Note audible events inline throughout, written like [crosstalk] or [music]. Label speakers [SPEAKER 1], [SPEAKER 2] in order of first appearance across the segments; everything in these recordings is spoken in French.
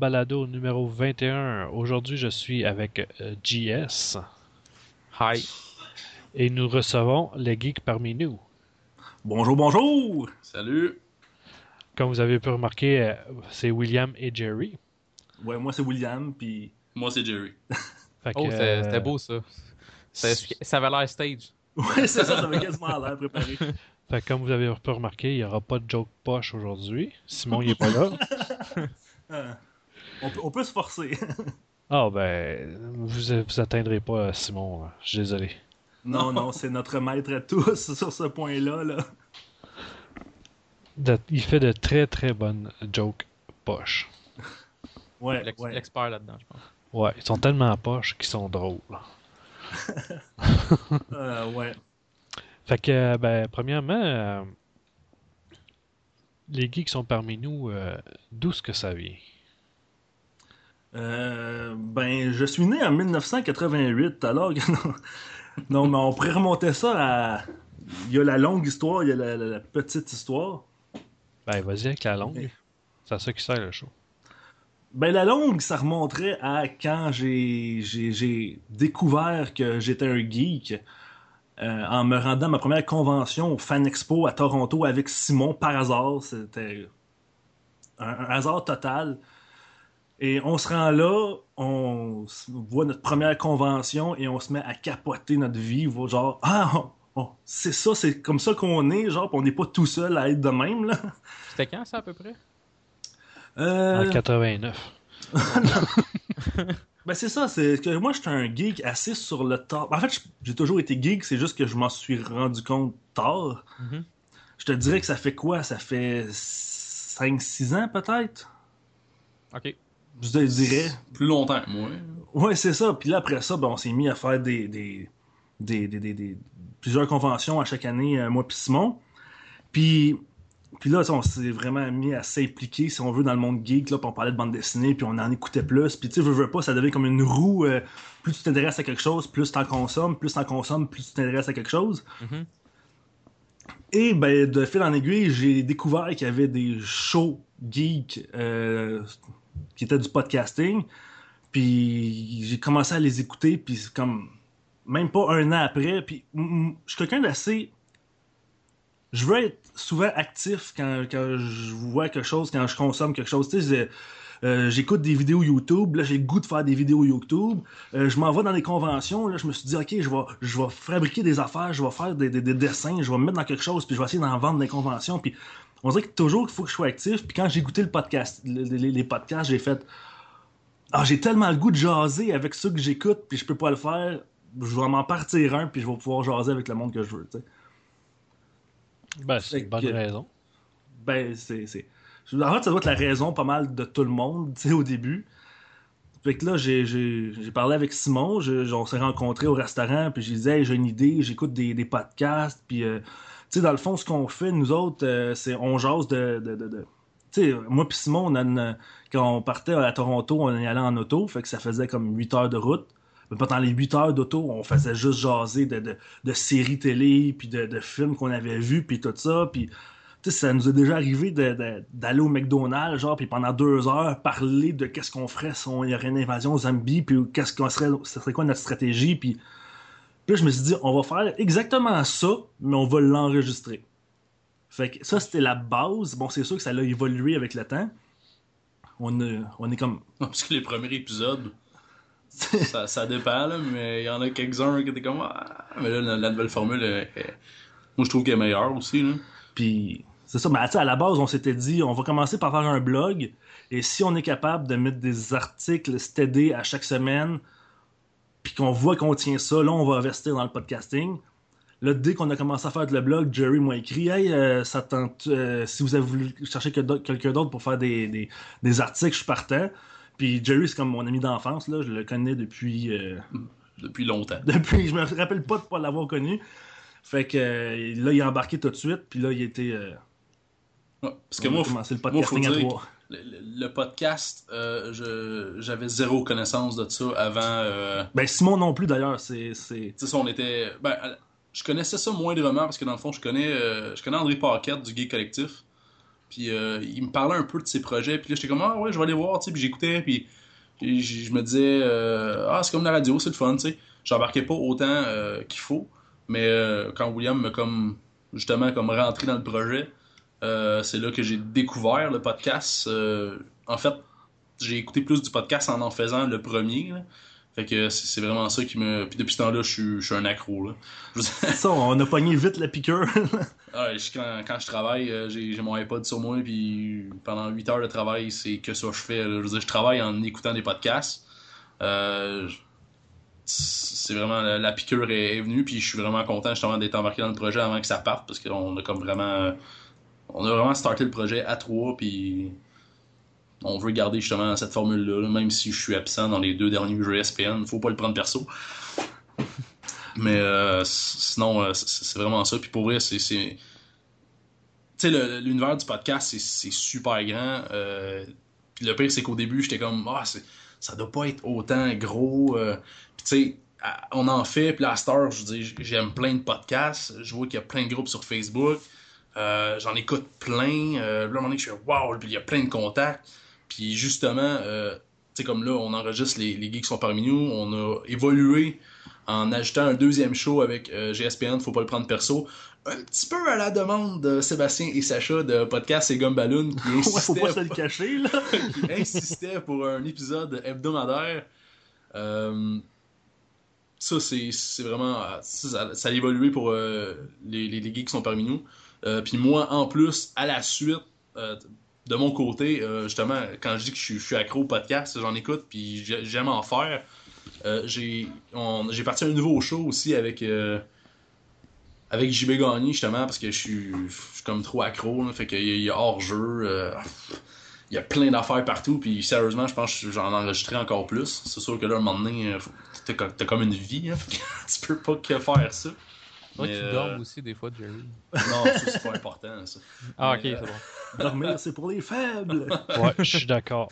[SPEAKER 1] Balado numéro 21. Aujourd'hui, je suis avec euh, JS.
[SPEAKER 2] Hi.
[SPEAKER 1] Et nous recevons les geeks parmi nous.
[SPEAKER 3] Bonjour, bonjour!
[SPEAKER 2] Salut!
[SPEAKER 1] Comme vous avez pu remarquer, euh, c'est William et Jerry.
[SPEAKER 3] Ouais, moi c'est William, puis.
[SPEAKER 2] Moi c'est Jerry. [laughs]
[SPEAKER 1] Fait que,
[SPEAKER 4] Oh, c'était
[SPEAKER 1] euh,
[SPEAKER 4] c'était beau ça. Ça avait l'air stage.
[SPEAKER 3] Ouais, c'est ça, ça m'a [laughs] quasiment l'air préparé.
[SPEAKER 1] fait que comme vous avez pu remarquer, il n'y aura pas de joke poche aujourd'hui. Simon, il n'est pas là. [laughs]
[SPEAKER 3] On, peut, on peut se forcer.
[SPEAKER 1] Ah, ben, vous, vous atteindrez pas Simon. là. Je suis désolé.
[SPEAKER 3] non, non, c'est notre maître à tous [laughs] sur ce point-là. Là.
[SPEAKER 1] De- il fait de très très bonnes jokes poche.
[SPEAKER 3] Ouais,
[SPEAKER 4] L'ex-
[SPEAKER 3] ouais.
[SPEAKER 4] L'expert là-dedans, je pense.
[SPEAKER 1] Ouais, ils sont tellement poches qu'ils sont drôles. [laughs]
[SPEAKER 3] Euh, ouais.
[SPEAKER 1] Fait que, ben, premièrement, euh, les geeks sont parmi nous, euh, d'où est-ce que ça vient?
[SPEAKER 3] Euh, ben, je suis né en 1988, alors que [laughs] non. Non, mais on pourrait remonter ça à. Il y a la longue histoire, il y a la, la- la petite histoire.
[SPEAKER 1] Ben, vas-y avec la longue. C'est à ça qui sert le show.
[SPEAKER 3] Ben, la longue, ça remonterait à quand j'ai, découvert que j'étais un geek euh, en me rendant à ma première convention au Fan Expo à Toronto avec Simon par hasard. C'était un, un hasard total. Et on se rend là, on voit notre première convention et on se met à capoter notre vie. Genre, ah, on- on- c'est ça, c'est comme ça qu'on est, genre, on n'est pas tout seul à être de même, là.
[SPEAKER 4] C'était quand ça à peu près?
[SPEAKER 3] Euh,
[SPEAKER 1] En 89. [laughs]
[SPEAKER 3] Ben c'est ça, c'est que moi j'étais un geek assez sur le tard. En fait, j'ai toujours été geek, c'est juste que je m'en suis rendu compte tard.
[SPEAKER 4] Mhm.
[SPEAKER 3] Je te dirais que ça fait quoi? Ça fait 5-6 ans peut-être?
[SPEAKER 4] Ok.
[SPEAKER 3] Je te dirais.
[SPEAKER 2] Plus longtemps que moi.
[SPEAKER 3] Ouais, c'est ça. Puis là, après ça, ben, on s'est mis à faire des, des, des, des- des- des- plusieurs conventions à chaque année, euh, moi puis Simon. Puis, puis là, on s'est vraiment mis à s'impliquer, si on veut, dans le monde geek. Là, puis on parlait de bande dessinée, puis on en écoutait plus. Puis tu sais, veux, veux pas, ça devient comme une roue. euh, plus tu t'intéresses à quelque chose, plus t'en consommes. Plus t'en consommes, plus tu t'intéresses à quelque chose.
[SPEAKER 4] Mhm.
[SPEAKER 3] Et ben, de fil en aiguille, j'ai découvert qu'il y avait des shows geeks euh, qui étaient du podcasting. Puis j'ai commencé à les écouter, puis c'est comme même pas un an après. Puis je suis quelqu'un d'assez. Je veux être souvent actif quand, quand je vois quelque chose, quand je consomme quelque chose. Tu sais, euh, j'écoute des vidéos YouTube, là j'ai le goût de faire des vidéos YouTube. Euh, je m'en vais dans des conventions, là je me suis dit ok, je vais, je vais fabriquer des affaires, je vais faire des, des- des dessins, je vais me mettre dans quelque chose, puis je vais essayer d'en vendre des conventions. Puis on dirait que toujours qu'il faut que je sois actif. Puis quand j'ai écouté le podcast, le- les, les podcasts, j'ai fait ah j'ai tellement le goût de jaser avec ceux que j'écoute, puis je peux pas le faire. Je vais m'en partir un, puis je vais pouvoir jaser avec le monde que je veux.
[SPEAKER 1] Ben, c'est une bonne
[SPEAKER 3] que-
[SPEAKER 1] raison.
[SPEAKER 3] Ben, c'est. En fait, ça doit être la raison pas mal de tout le monde, tu sais, au début. Fait que là, j'ai, parlé avec Simon, je- on s'est rencontrés au restaurant, puis j'ai dit, hey, j'ai une idée, j'écoute des, des podcasts, puis, euh, sais, dans le fond, ce qu'on fait, nous autres, euh, c'est on jase de. de, de, moi puis Simon, quand on partait à Toronto, on allait en auto, fait que ça faisait comme 8 heures de route. Mais pendant les 8 heures d'auto, on faisait juste jaser de, de, séries télé, puis de, de films qu'on avait vus, puis tout ça, puis tu sais, ça nous est déjà arrivé d'aller au McDonald's, genre, puis pendant deux heures, parler de qu'est-ce qu'on ferait si on y aurait une invasion zombie, puis qu'est-ce serait, ce serait quoi notre stratégie, puis là, je me suis dit, on va faire exactement ça, mais on va l'enregistrer. Fait que ça, c'était la base. Bon, c'est sûr que ça a évolué avec le temps. On, est- on est comme... [laughs]
[SPEAKER 2] Parce que les premiers épisodes, [laughs] ça, ça dépend, là, mais il y en a quelques-uns qui étaient comme. Ah, mais là, la, la nouvelle formule, moi je trouve qu'elle est meilleure aussi. Là.
[SPEAKER 3] Puis c'est ça, mais à la base, on s'était dit, on va commencer par faire un blog, et si on est capable de mettre des articles stédés à chaque semaine, puis qu'on voit qu'on tient ça, là, on va investir dans le podcasting. Là, dès qu'on a commencé à faire le blog, Jerry m'a écrit Hey, euh, ça tente, euh, si vous avez voulu chercher que quelqu'un d'autre pour faire des, des, des articles, je suis partant. Puis Jerry, c'est comme mon ami d'enfance, là, je le connais depuis. euh,
[SPEAKER 2] Depuis longtemps.
[SPEAKER 3] depuis, je me rappelle pas de pas l'avoir connu. Fait que là, il a embarqué tout de suite, puis là, il était.
[SPEAKER 2] Ouais, parce que moi,
[SPEAKER 3] commencé le
[SPEAKER 2] moi, faut
[SPEAKER 3] podcasting à trois.
[SPEAKER 2] Le, podcast, euh, je- j'avais zéro connaissance de ça avant. euh,
[SPEAKER 3] Ben, Simon non plus, d'ailleurs, c'est. c'est-
[SPEAKER 2] Tu sais, on était. Ben, je connaissais ça moindrement parce que dans le fond, je connais, euh, je connais André Paquette du Gay Collectif. Puis euh, il me parlait un peu de ses projets. Puis là, j'étais comme, ah ouais, je vais aller voir, tu sais. Puis j'écoutais, puis je me disais, euh, ah, c'est comme la radio, c'est le fun, tu sais. J'embarquais pas autant qu'il faut. Mais euh, quand William m'a comme, justement, comme rentré dans le projet, euh, c'est là que j'ai découvert le podcast. Euh, en fait, j'ai écouté plus du podcast en en faisant le premier. là. Fait que c'est vraiment ça qui me. Puis depuis ce temps-là, je suis- un accro. Là. Je
[SPEAKER 3] Ça, on a pogné vite la piqûre. [laughs]
[SPEAKER 2] ah, je- quand, quand je travaille, euh, j'ai mon iPod sur moi, puis pendant 8 heures de travail, c'est que ça que je fais. là. Je veux dire, je travaille en écoutant des podcasts. Euh, c'est vraiment la, la piqûre est, est venue, puis je suis vraiment content justement d'être embarqué dans le projet avant que ça parte, parce qu'on a comme vraiment. On a vraiment starté le projet à trois, puis on veut garder justement cette formule-là, là, même si je suis absent dans les deux derniers jeux SPN. Faut pas le prendre perso. Mais euh, sinon, euh, c'est vraiment ça. Puis pour vrai, c'est. Tu sais, l'univers du podcast, c'est- super grand. euh, le pire, c'est qu'au début, j'étais comme, ah, ça doit pas être autant gros. Puis tu sais, on en fait. Puis là, heure, je dire, j'aime plein de podcasts. Je vois qu'il y a plein de groupes sur Facebook. Euh, J'en écoute plein. Euh, là, à un moment donné, je suis wow, puis il y a plein de contacts. Puis justement, euh, tu sais, comme là, on enregistre les, les geeks qui sont parmi nous. On a évolué en ajoutant un deuxième show avec GSPN, faut pas le prendre perso. Un petit peu à la demande de Sébastien et Sacha de Podcast et Gumballoon qui [laughs]
[SPEAKER 3] Ouais, faut
[SPEAKER 2] insistaient,
[SPEAKER 3] pas se le cacher, là. [laughs]
[SPEAKER 2] qui insistaient pour un épisode hebdomadaire. Euh, ça, c'est c'est vraiment. Ça, ça a évolué pour euh, les, les, les geeks qui sont parmi nous. Euh, Puis moi, en plus, à la suite, euh, de mon côté, euh, justement, quand je dis que je suis, accro au podcast, j'en écoute, puis j'ai- j'aime en faire. Euh, j'ai parti un nouveau show aussi avec euh, avec JB Gagné justement parce que je suis je suis comme trop accro là, fait qu'il y, a- il y a hors jeu il y a plein d'affaires partout puis sérieusement je pense que j'en enregistrerai encore plus c'est sûr que là à un moment donné euh, t'as co- t'as comme une vie hein, [laughs] tu peux pas que faire ça Mais,
[SPEAKER 4] tu
[SPEAKER 2] euh,
[SPEAKER 4] dormes aussi des fois, Jerry.
[SPEAKER 2] non ça c'est pas important ça
[SPEAKER 4] Ah,
[SPEAKER 2] mais,
[SPEAKER 4] ok,
[SPEAKER 2] euh,
[SPEAKER 4] c'est bon.
[SPEAKER 3] Dormir, c'est pour les faibles. [laughs]
[SPEAKER 1] Ouais, je suis d'accord.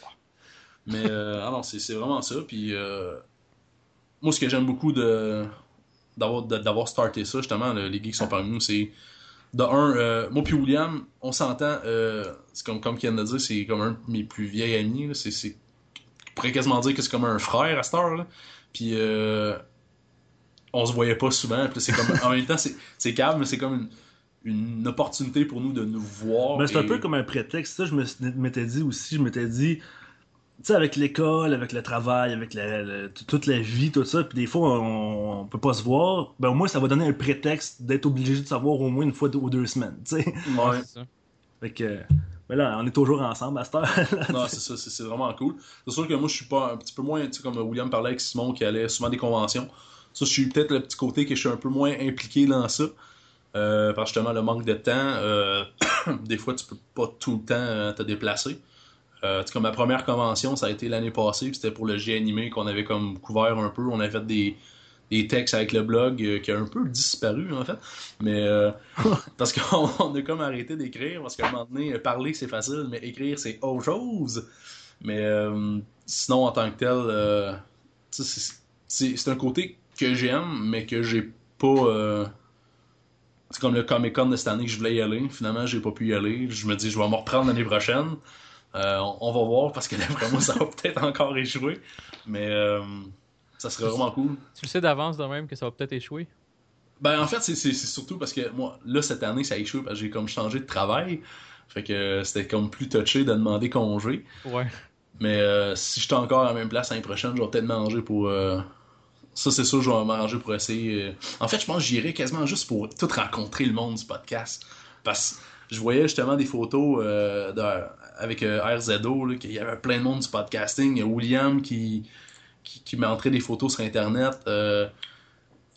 [SPEAKER 2] Mais euh, ah non, c'est c'est vraiment ça. Puis euh, moi, ce que j'aime beaucoup de d'avoir de- d'avoir starté ça, justement, le- les geeks qui sont parmi nous, c'est de un, euh, moi puis William, on s'entend, euh, c'est comme, comme Ken l'a dit, c'est comme un de mes plus vieils amis. là. C'est, c'est, je pourrais quasiment dire que c'est comme un frère à cette heure. là. Puis euh, on se voyait pas souvent. Puis c'est comme, en même temps, c'est, c'est calme, mais c'est comme une, une opportunité pour nous de nous voir.
[SPEAKER 3] Ben, c'est un peu comme un prétexte. Ça, je me suis- m'étais dit aussi, je m'étais dit, tu sais, avec l'école, avec le travail, avec la- toute la vie, tout ça, puis des fois, on, on peut pas se voir, ben au moins, ça va donner un prétexte d'être obligé de savoir au moins une fois ou deux semaines, tu sais.
[SPEAKER 2] Ouais.
[SPEAKER 4] C'est ça.
[SPEAKER 3] Fait que, ben là, on est toujours ensemble à cette heure. [laughs]
[SPEAKER 2] Non, c'est ça, c'est c'est vraiment cool. C'est sûr que moi, je suis pas un petit peu moins, tu sais, comme William parlait avec Simon qui allait souvent à des conventions. Ça, je suis peut-être le petit côté que je suis un peu moins impliqué dans ça. Euh, parce que justement, le manque de temps, euh, [coughs] des fois, tu peux pas tout le temps euh, te déplacer. Euh, tu sais, comme ma première convention, ça a été l'année passée, puis c'était pour le G animé qu'on avait comme couvert un peu. On avait fait des, des textes avec le blog qui a un peu disparu, en fait. Mais euh, [laughs] parce qu'on on a comme arrêté d'écrire, parce qu'à un moment donné, parler c'est facile, mais écrire c'est autre chose. Mais sinon, en tant que tel, euh, c'est un côté que j'aime, mais que j'ai pas. euh, c'est comme le Comic Con de cette année que je voulais y aller. Finalement, j'ai pas pu y aller. Je me dis, je vais m'en reprendre l'année prochaine. Euh, on, va voir parce que d'après [laughs] moi, ça va peut-être encore échouer. Mais euh, ça serait vraiment cool.
[SPEAKER 4] Tu le sais d'avance de même que ça va peut-être échouer?
[SPEAKER 2] Ben, en fait, c'est- surtout parce que moi, là, cette année, ça a échoué parce que j'ai comme changé de travail. Fait que c'était comme plus touché de demander congé.
[SPEAKER 4] Ouais.
[SPEAKER 2] Mais euh, si j'étais encore à la même place l'année prochaine, je vais peut-être m'arranger pour. Ça, c'est sûr, je vais m'arranger pour essayer. euh, En fait, je pense que j'irai quasiment juste pour tout rencontrer le monde du podcast. Parce que je voyais justement des photos euh, avec euh, RZO, qu'il y avait plein de monde du podcasting. Il y a William qui, qui, qui montrait des photos sur Internet. euh,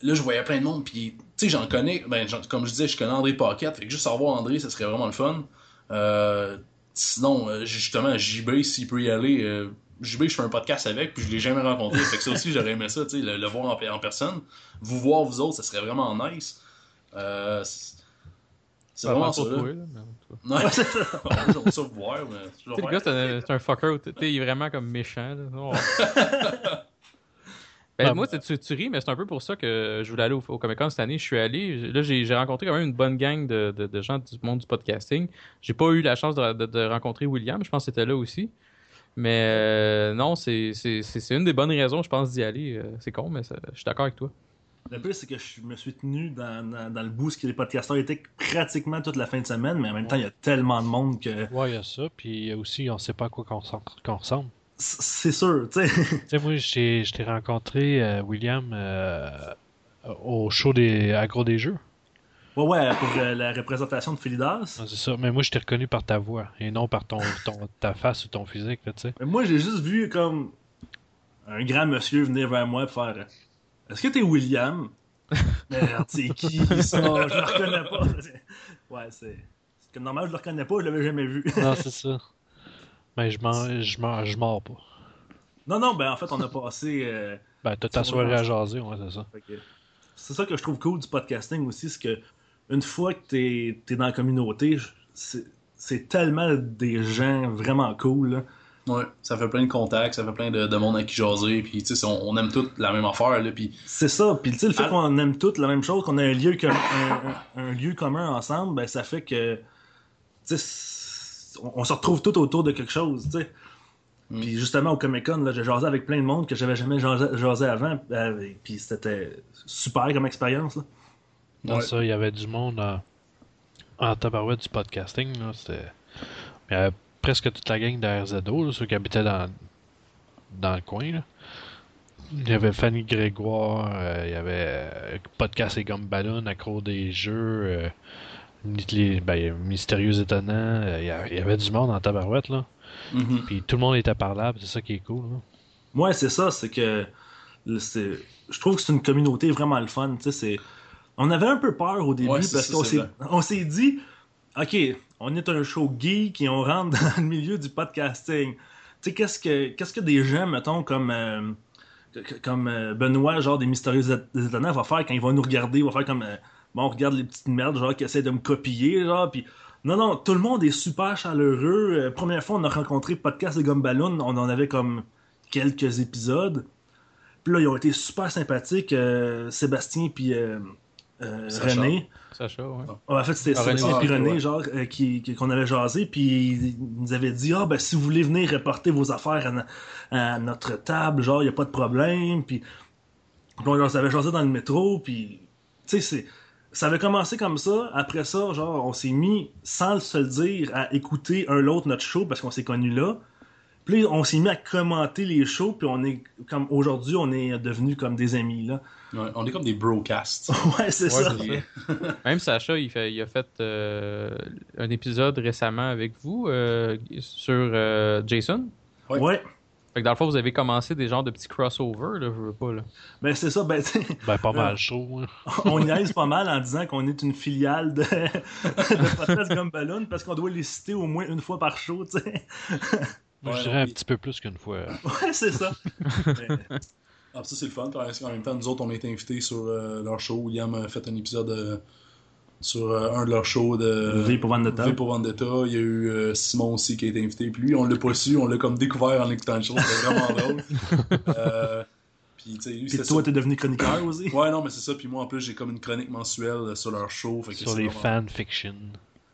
[SPEAKER 2] Là, je voyais plein de monde, puis, tu sais, j'en connais, ben, comme je disais, je connais André Paquette, fait que juste savoir André, ça serait vraiment le fun. Sinon, justement, JB, s'il peut y aller, JB, je fais un podcast avec, puis je l'ai jamais rencontré. fait que ça aussi, j'aurais aimé ça, le, le voir en, en personne. Vous voir, vous autres, ça serait vraiment nice. Euh, c'est c'est vraiment ça,
[SPEAKER 4] toi, là, mais
[SPEAKER 2] ça vous voir, mais
[SPEAKER 4] le gars, c'est un, c'est un fucker. est vraiment comme méchant. Là. Oh. [laughs] Ben, moi, tu, tu, ris, mais c'est un peu pour ça que je voulais aller au, au Comic Con cette année. Je suis allé. Là, j'ai rencontré quand même une bonne gang de, de, de gens du monde du podcasting. J'ai pas eu la chance de, de- de rencontrer William. Je pense que c'était là aussi. Mais euh, non, c'est c'est- c'est- c'est une des bonnes raisons, je pense, d'y aller. Euh, C'est con, mais ça- je suis d'accord avec toi.
[SPEAKER 3] Le pire, c'est que je me suis tenu dans, dans, dans le boost que les podcasteurs étaient pratiquement toute la fin de semaine, mais en même temps, il y a tellement de monde que.
[SPEAKER 1] Ouais, il y a ça. Puis aussi, on sait pas à quoi qu'on ressemble.
[SPEAKER 3] C'est sûr, tu sais. [laughs]
[SPEAKER 1] Tu sais, moi, je t'ai je t'ai rencontré, euh, William, euh, au show des Agro des Jeux.
[SPEAKER 3] Ouais, ouais, pour euh, la représentation de Philidas.
[SPEAKER 1] C'est ça. Mais moi, je t'ai reconnu par ta voix et non par ton, ton, ta face ou ton physique, tu sais.
[SPEAKER 3] Mais Moi, j'ai juste vu comme un grand monsieur venir vers moi et faire Est-ce que t'es William? [laughs] Merde, c'est qui ça Je le reconnais pas. Ouais, c'est. c'est comme normal, je le reconnais pas, je l'avais jamais vu.
[SPEAKER 1] Non, [laughs] c'est ça. Mais je m'en, je m'en, je mords pas.
[SPEAKER 3] Non, non, ben en fait, on a passé. euh,
[SPEAKER 1] Ben, t'as ta soirée à jaser, ouais, c'est ça.
[SPEAKER 3] C'est ça que je trouve cool du podcasting aussi, c'est que une fois que t'es es dans la communauté, c'est tellement des gens vraiment cool. là.
[SPEAKER 2] Ouais, ça fait plein de contacts, ça fait plein de, de monde à qui jaser, puis tu sais, on, on aime tous la même affaire, là, puis
[SPEAKER 3] C'est ça. Puis tu sais, le fait qu'on aime toutes la même chose, qu'on a un lieu, un, un- un lieu commun ensemble, ben ça fait que tu sais, on, on se retrouve tout autour de quelque chose. tu sais.
[SPEAKER 2] Mm.
[SPEAKER 3] Puis justement au Comic Con, là, j'ai jasé avec plein de monde que j'avais jamais jasé, jasé avant. euh, puis c'était super comme expérience. là.
[SPEAKER 1] Dans
[SPEAKER 2] Ouais.
[SPEAKER 1] ça, il y avait du monde en, en tabarouette du podcasting, là. Il y avait presque toute la gang de RZO, là, ceux qui habitaient dans, dans le coin, là. Il y avait Fanny Grégoire, euh, il y avait euh, Podcast et Gomme Ballon, Accro des Jeux, euh, les, ben, Mystérieux Étonnants, euh, il y a- il y avait du monde en tabarouette, là.
[SPEAKER 2] mhm.
[SPEAKER 1] Puis tout le monde était parlable, c'est ça qui est cool, là.
[SPEAKER 3] Moi, c'est ça, c'est que je trouve que c'est une communauté vraiment le fun. tu sais, c'est- On avait un peu peur au début
[SPEAKER 2] Ouais,
[SPEAKER 3] parce qu'on s'est
[SPEAKER 2] vrai.
[SPEAKER 3] on s'est dit, OK, on est un show geek et on rentre [laughs] dans le milieu du podcasting. Tu sais, qu'est-ce que, qu'est-ce que des gens, mettons, comme, euh, comme euh, Benoît, genre des Mystérieux Ét- Étonnants, va faire quand il va nous regarder, va faire comme, euh, bon, on regarde les petites merdes, genre, qui essaient de me copier, genre, puis non, non, tout le monde est super chaleureux. Première fois, on a rencontré Podcast de Gumballoon, on en avait comme quelques épisodes. Puis là, ils ont été super sympathiques, Sébastien puis euh,
[SPEAKER 2] Sacha.
[SPEAKER 3] René.
[SPEAKER 4] Sacha, ouais.
[SPEAKER 3] En fait, c'était
[SPEAKER 4] Ah,
[SPEAKER 2] ouais.
[SPEAKER 3] puis René,
[SPEAKER 2] Ouais.
[SPEAKER 3] genre, euh, qui, qui- qu'on avait jasé, puis ils nous avaient dit Ah, ben, si vous voulez venir reporter vos affaires à, no- à notre table, genre, il n'y a pas de problème. Puis, on leur avait jasé dans le métro, puis, tu sais, c'est. Ça avait commencé comme ça. Après ça, genre, on s'est mis, sans se le dire, à écouter un l'autre notre show parce qu'on s'est connus là. Puis on s'est mis à commenter les shows, puis on est comme aujourd'hui, on est devenus comme des amis là.
[SPEAKER 2] Ouais, on est comme des broadcasts. [laughs]
[SPEAKER 3] ouais, c'est
[SPEAKER 4] Ouais,
[SPEAKER 3] ça. [laughs]
[SPEAKER 4] Même Sacha, il, fait, il a fait euh, un épisode récemment avec vous euh, sur euh, Jason.
[SPEAKER 2] Ouais.
[SPEAKER 3] Ouais.
[SPEAKER 4] Fait que dans le fond, vous avez commencé des genres de petits crossovers, là, je veux pas, là.
[SPEAKER 3] Ben c'est ça, ben
[SPEAKER 1] Ben, pas mal chaud, hein.
[SPEAKER 3] on niaise pas mal en disant qu'on est une filiale de, [laughs] de Podcast Gumballoon parce qu'on doit les citer au moins une fois par show, tu sais.
[SPEAKER 2] Ouais,
[SPEAKER 1] je dirais un
[SPEAKER 2] puis-
[SPEAKER 1] petit peu plus qu'une fois.
[SPEAKER 3] Ouais, c'est ça. Mais,
[SPEAKER 2] Ah, ça, c'est le fun. Parce qu'en même temps, nous autres, on a été invités sur euh, leur show. William a fait un épisode euh, sur euh, un de leurs shows de
[SPEAKER 3] V pour Vendetta.
[SPEAKER 2] V pour Vendetta. Il y a eu euh, Simon aussi qui a été invité. Puis lui, on l'a pas su. On l'a comme découvert en écoutant le show. C'était vraiment [laughs] drôle. Euh, puis, tu sais, lui,
[SPEAKER 3] Puis toi, t'es devenu chroniqueur [clears throat] aussi?
[SPEAKER 2] Ouais, non, mais c'est ça. Puis moi, en plus, j'ai comme une chronique mensuelle sur leur show. Fait que
[SPEAKER 1] Sur les
[SPEAKER 2] vraiment-
[SPEAKER 1] fanfictions.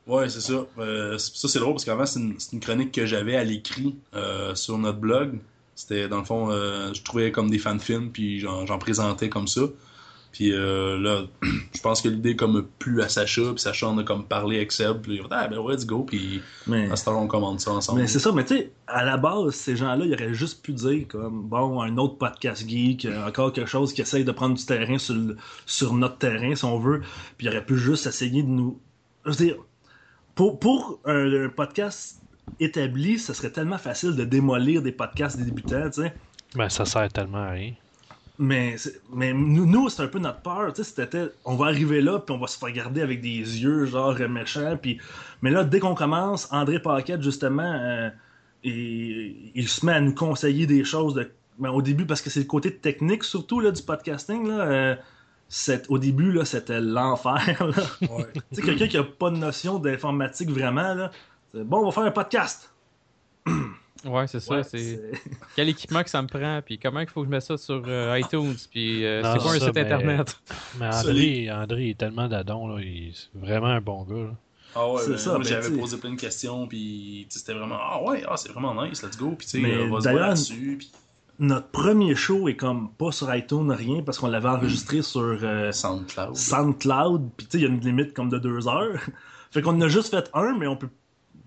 [SPEAKER 2] Ouais, c'est ça. Euh, ça, c'est drôle parce qu'avant, c'est une, c'est une chronique que j'avais à l'écrit euh, sur notre blog. C'était, dans le fond, euh, je trouvais comme des fanfilms, puis j'en j'en présentais comme ça. Puis euh, là, [clears throat] je pense que l'idée comme plu à Sacha, puis Sacha en a comme parlé avec Seb, puis il a dit, ah ben ouais, let's go, puis
[SPEAKER 3] Mais,
[SPEAKER 2] à ce temps on commande ça ensemble.
[SPEAKER 3] mais c'est ça, mais tu sais, à la base, ces gens-là, ils auraient juste pu dire comme, bon, un autre podcast geek, euh, encore quelque chose qui essaye de prendre du terrain sur, le- sur notre terrain, si on veut. Puis ils auraient pu juste essayer de nous. Je veux dire, pour, pour un, un podcast établi, ce serait tellement facile de démolir des podcasts des débutants, tu sais.
[SPEAKER 1] Ben, ça sert tellement à rien.
[SPEAKER 3] Mais, c'est- mais nous, nous, c'est un peu notre peur. Tu sais, c'était, on va arriver là, puis on va se faire regarder avec des yeux, genre euh, méchants. Puis... Mais là, dès qu'on commence, André Paquette, justement, euh, il, il se met à nous conseiller des choses. De... ben, au début, parce que c'est le côté technique, surtout, là, du podcasting. Là, euh, au début, là, c'était l'enfer.
[SPEAKER 2] Ouais. [laughs]
[SPEAKER 3] tu sais, quelqu'un qui a pas de notion d'informatique vraiment, là, bon, on va faire un podcast. [clears throat]
[SPEAKER 4] Ouais, c'est ça.
[SPEAKER 3] Ouais,
[SPEAKER 4] c'est
[SPEAKER 3] c'est-
[SPEAKER 4] quel équipement que ça me prend, puis comment il faut que je mette ça sur euh, iTunes, puis euh,
[SPEAKER 1] Non,
[SPEAKER 4] c'est quoi un
[SPEAKER 1] ça,
[SPEAKER 4] site
[SPEAKER 1] mais-
[SPEAKER 4] internet? [laughs]
[SPEAKER 1] Mais André, André est tellement d'adon, là. Il est vraiment un bon gars, là.
[SPEAKER 2] Ah ouais,
[SPEAKER 3] C'est
[SPEAKER 2] ben,
[SPEAKER 3] ça,
[SPEAKER 2] moi
[SPEAKER 3] ben,
[SPEAKER 2] j'avais
[SPEAKER 3] t'sais.
[SPEAKER 2] posé plein de questions, puis tu sais, c'était vraiment Ah ouais, ah, c'est vraiment nice, let's go, puis tu sais, euh, on va se voir là-dessus, puis
[SPEAKER 3] Notre premier show est comme pas sur iTunes, rien, parce qu'on l'avait enregistré sur euh,
[SPEAKER 2] SoundCloud.
[SPEAKER 3] SoundCloud, puis tu sais, il y a une limite comme de deux heures. [laughs] fait qu'on en a juste fait un, mais on peut.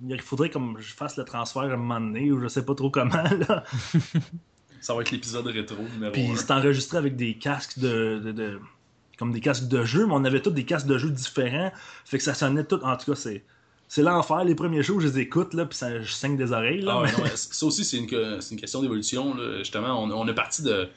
[SPEAKER 3] Il faudrait comme je fasse le transfert à un moment donné, ou je sais pas trop comment, là. [laughs]
[SPEAKER 2] Ça va être l'épisode rétro numéro
[SPEAKER 3] Puis
[SPEAKER 2] 1.
[SPEAKER 3] c'est enregistré avec des casques de, de- de- comme des casques de jeu, mais on avait tous des casques de jeu différents. Fait que ça sonnait tout. En tout cas, c'est. C'est l'enfer. Les premiers shows, je les écoute, là, puis ça, je saigne des oreilles, là.
[SPEAKER 2] Ah ouais,
[SPEAKER 3] mais- [laughs]
[SPEAKER 2] non, mais ça aussi, c'est une, une question d'évolution. Justement, on, on est parti de,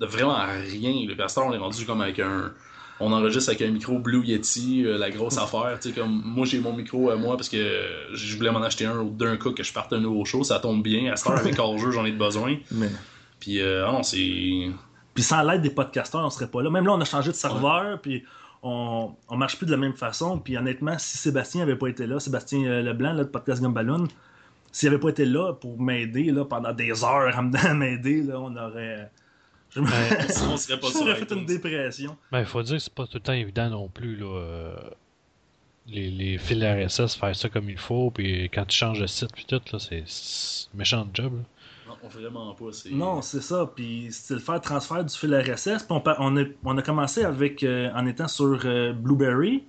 [SPEAKER 2] de vraiment rien. Le pasteur, on est rendu comme avec un. On enregistre avec un micro Blue Yeti, euh, la grosse affaire. Tu sais, comme moi, j'ai mon micro à moi parce que je voulais m'en acheter un d'un coup que je parte un nouveau show. Ça tombe bien. À cette heure, avec [laughs] hors-jeu, j'en ai de besoin.
[SPEAKER 3] mais-
[SPEAKER 2] Puis, euh, ah non, c'est.
[SPEAKER 3] Puis sans l'aide des podcasteurs, on serait pas là. Même là, on a changé de serveur, puis on, on marche plus de la même façon. Puis honnêtement, si Sébastien avait pas été là, Sébastien euh, Leblanc, là, de Podcast Gumballoon, s'il avait pas été là pour m'aider là, pendant des heures à me- à [laughs] m'aider, là, on aurait. Je me-
[SPEAKER 1] Ben, [laughs]
[SPEAKER 2] on serait pas sur
[SPEAKER 3] J'aurais fait une dépression.
[SPEAKER 1] Ben, il faut dire que c'est pas tout le temps évident non plus, là. euh, Les, les fils RSS, faire ça comme il faut, puis quand tu changes de site, puis tout, là, c'est méchant job, là.
[SPEAKER 2] Non, vraiment pas. c'est-
[SPEAKER 3] Non, c'est ça. Puis c'est le faire transfert du fil RSS. Puis on, pa- on, a, on a commencé avec euh, en étant sur euh, Blueberry,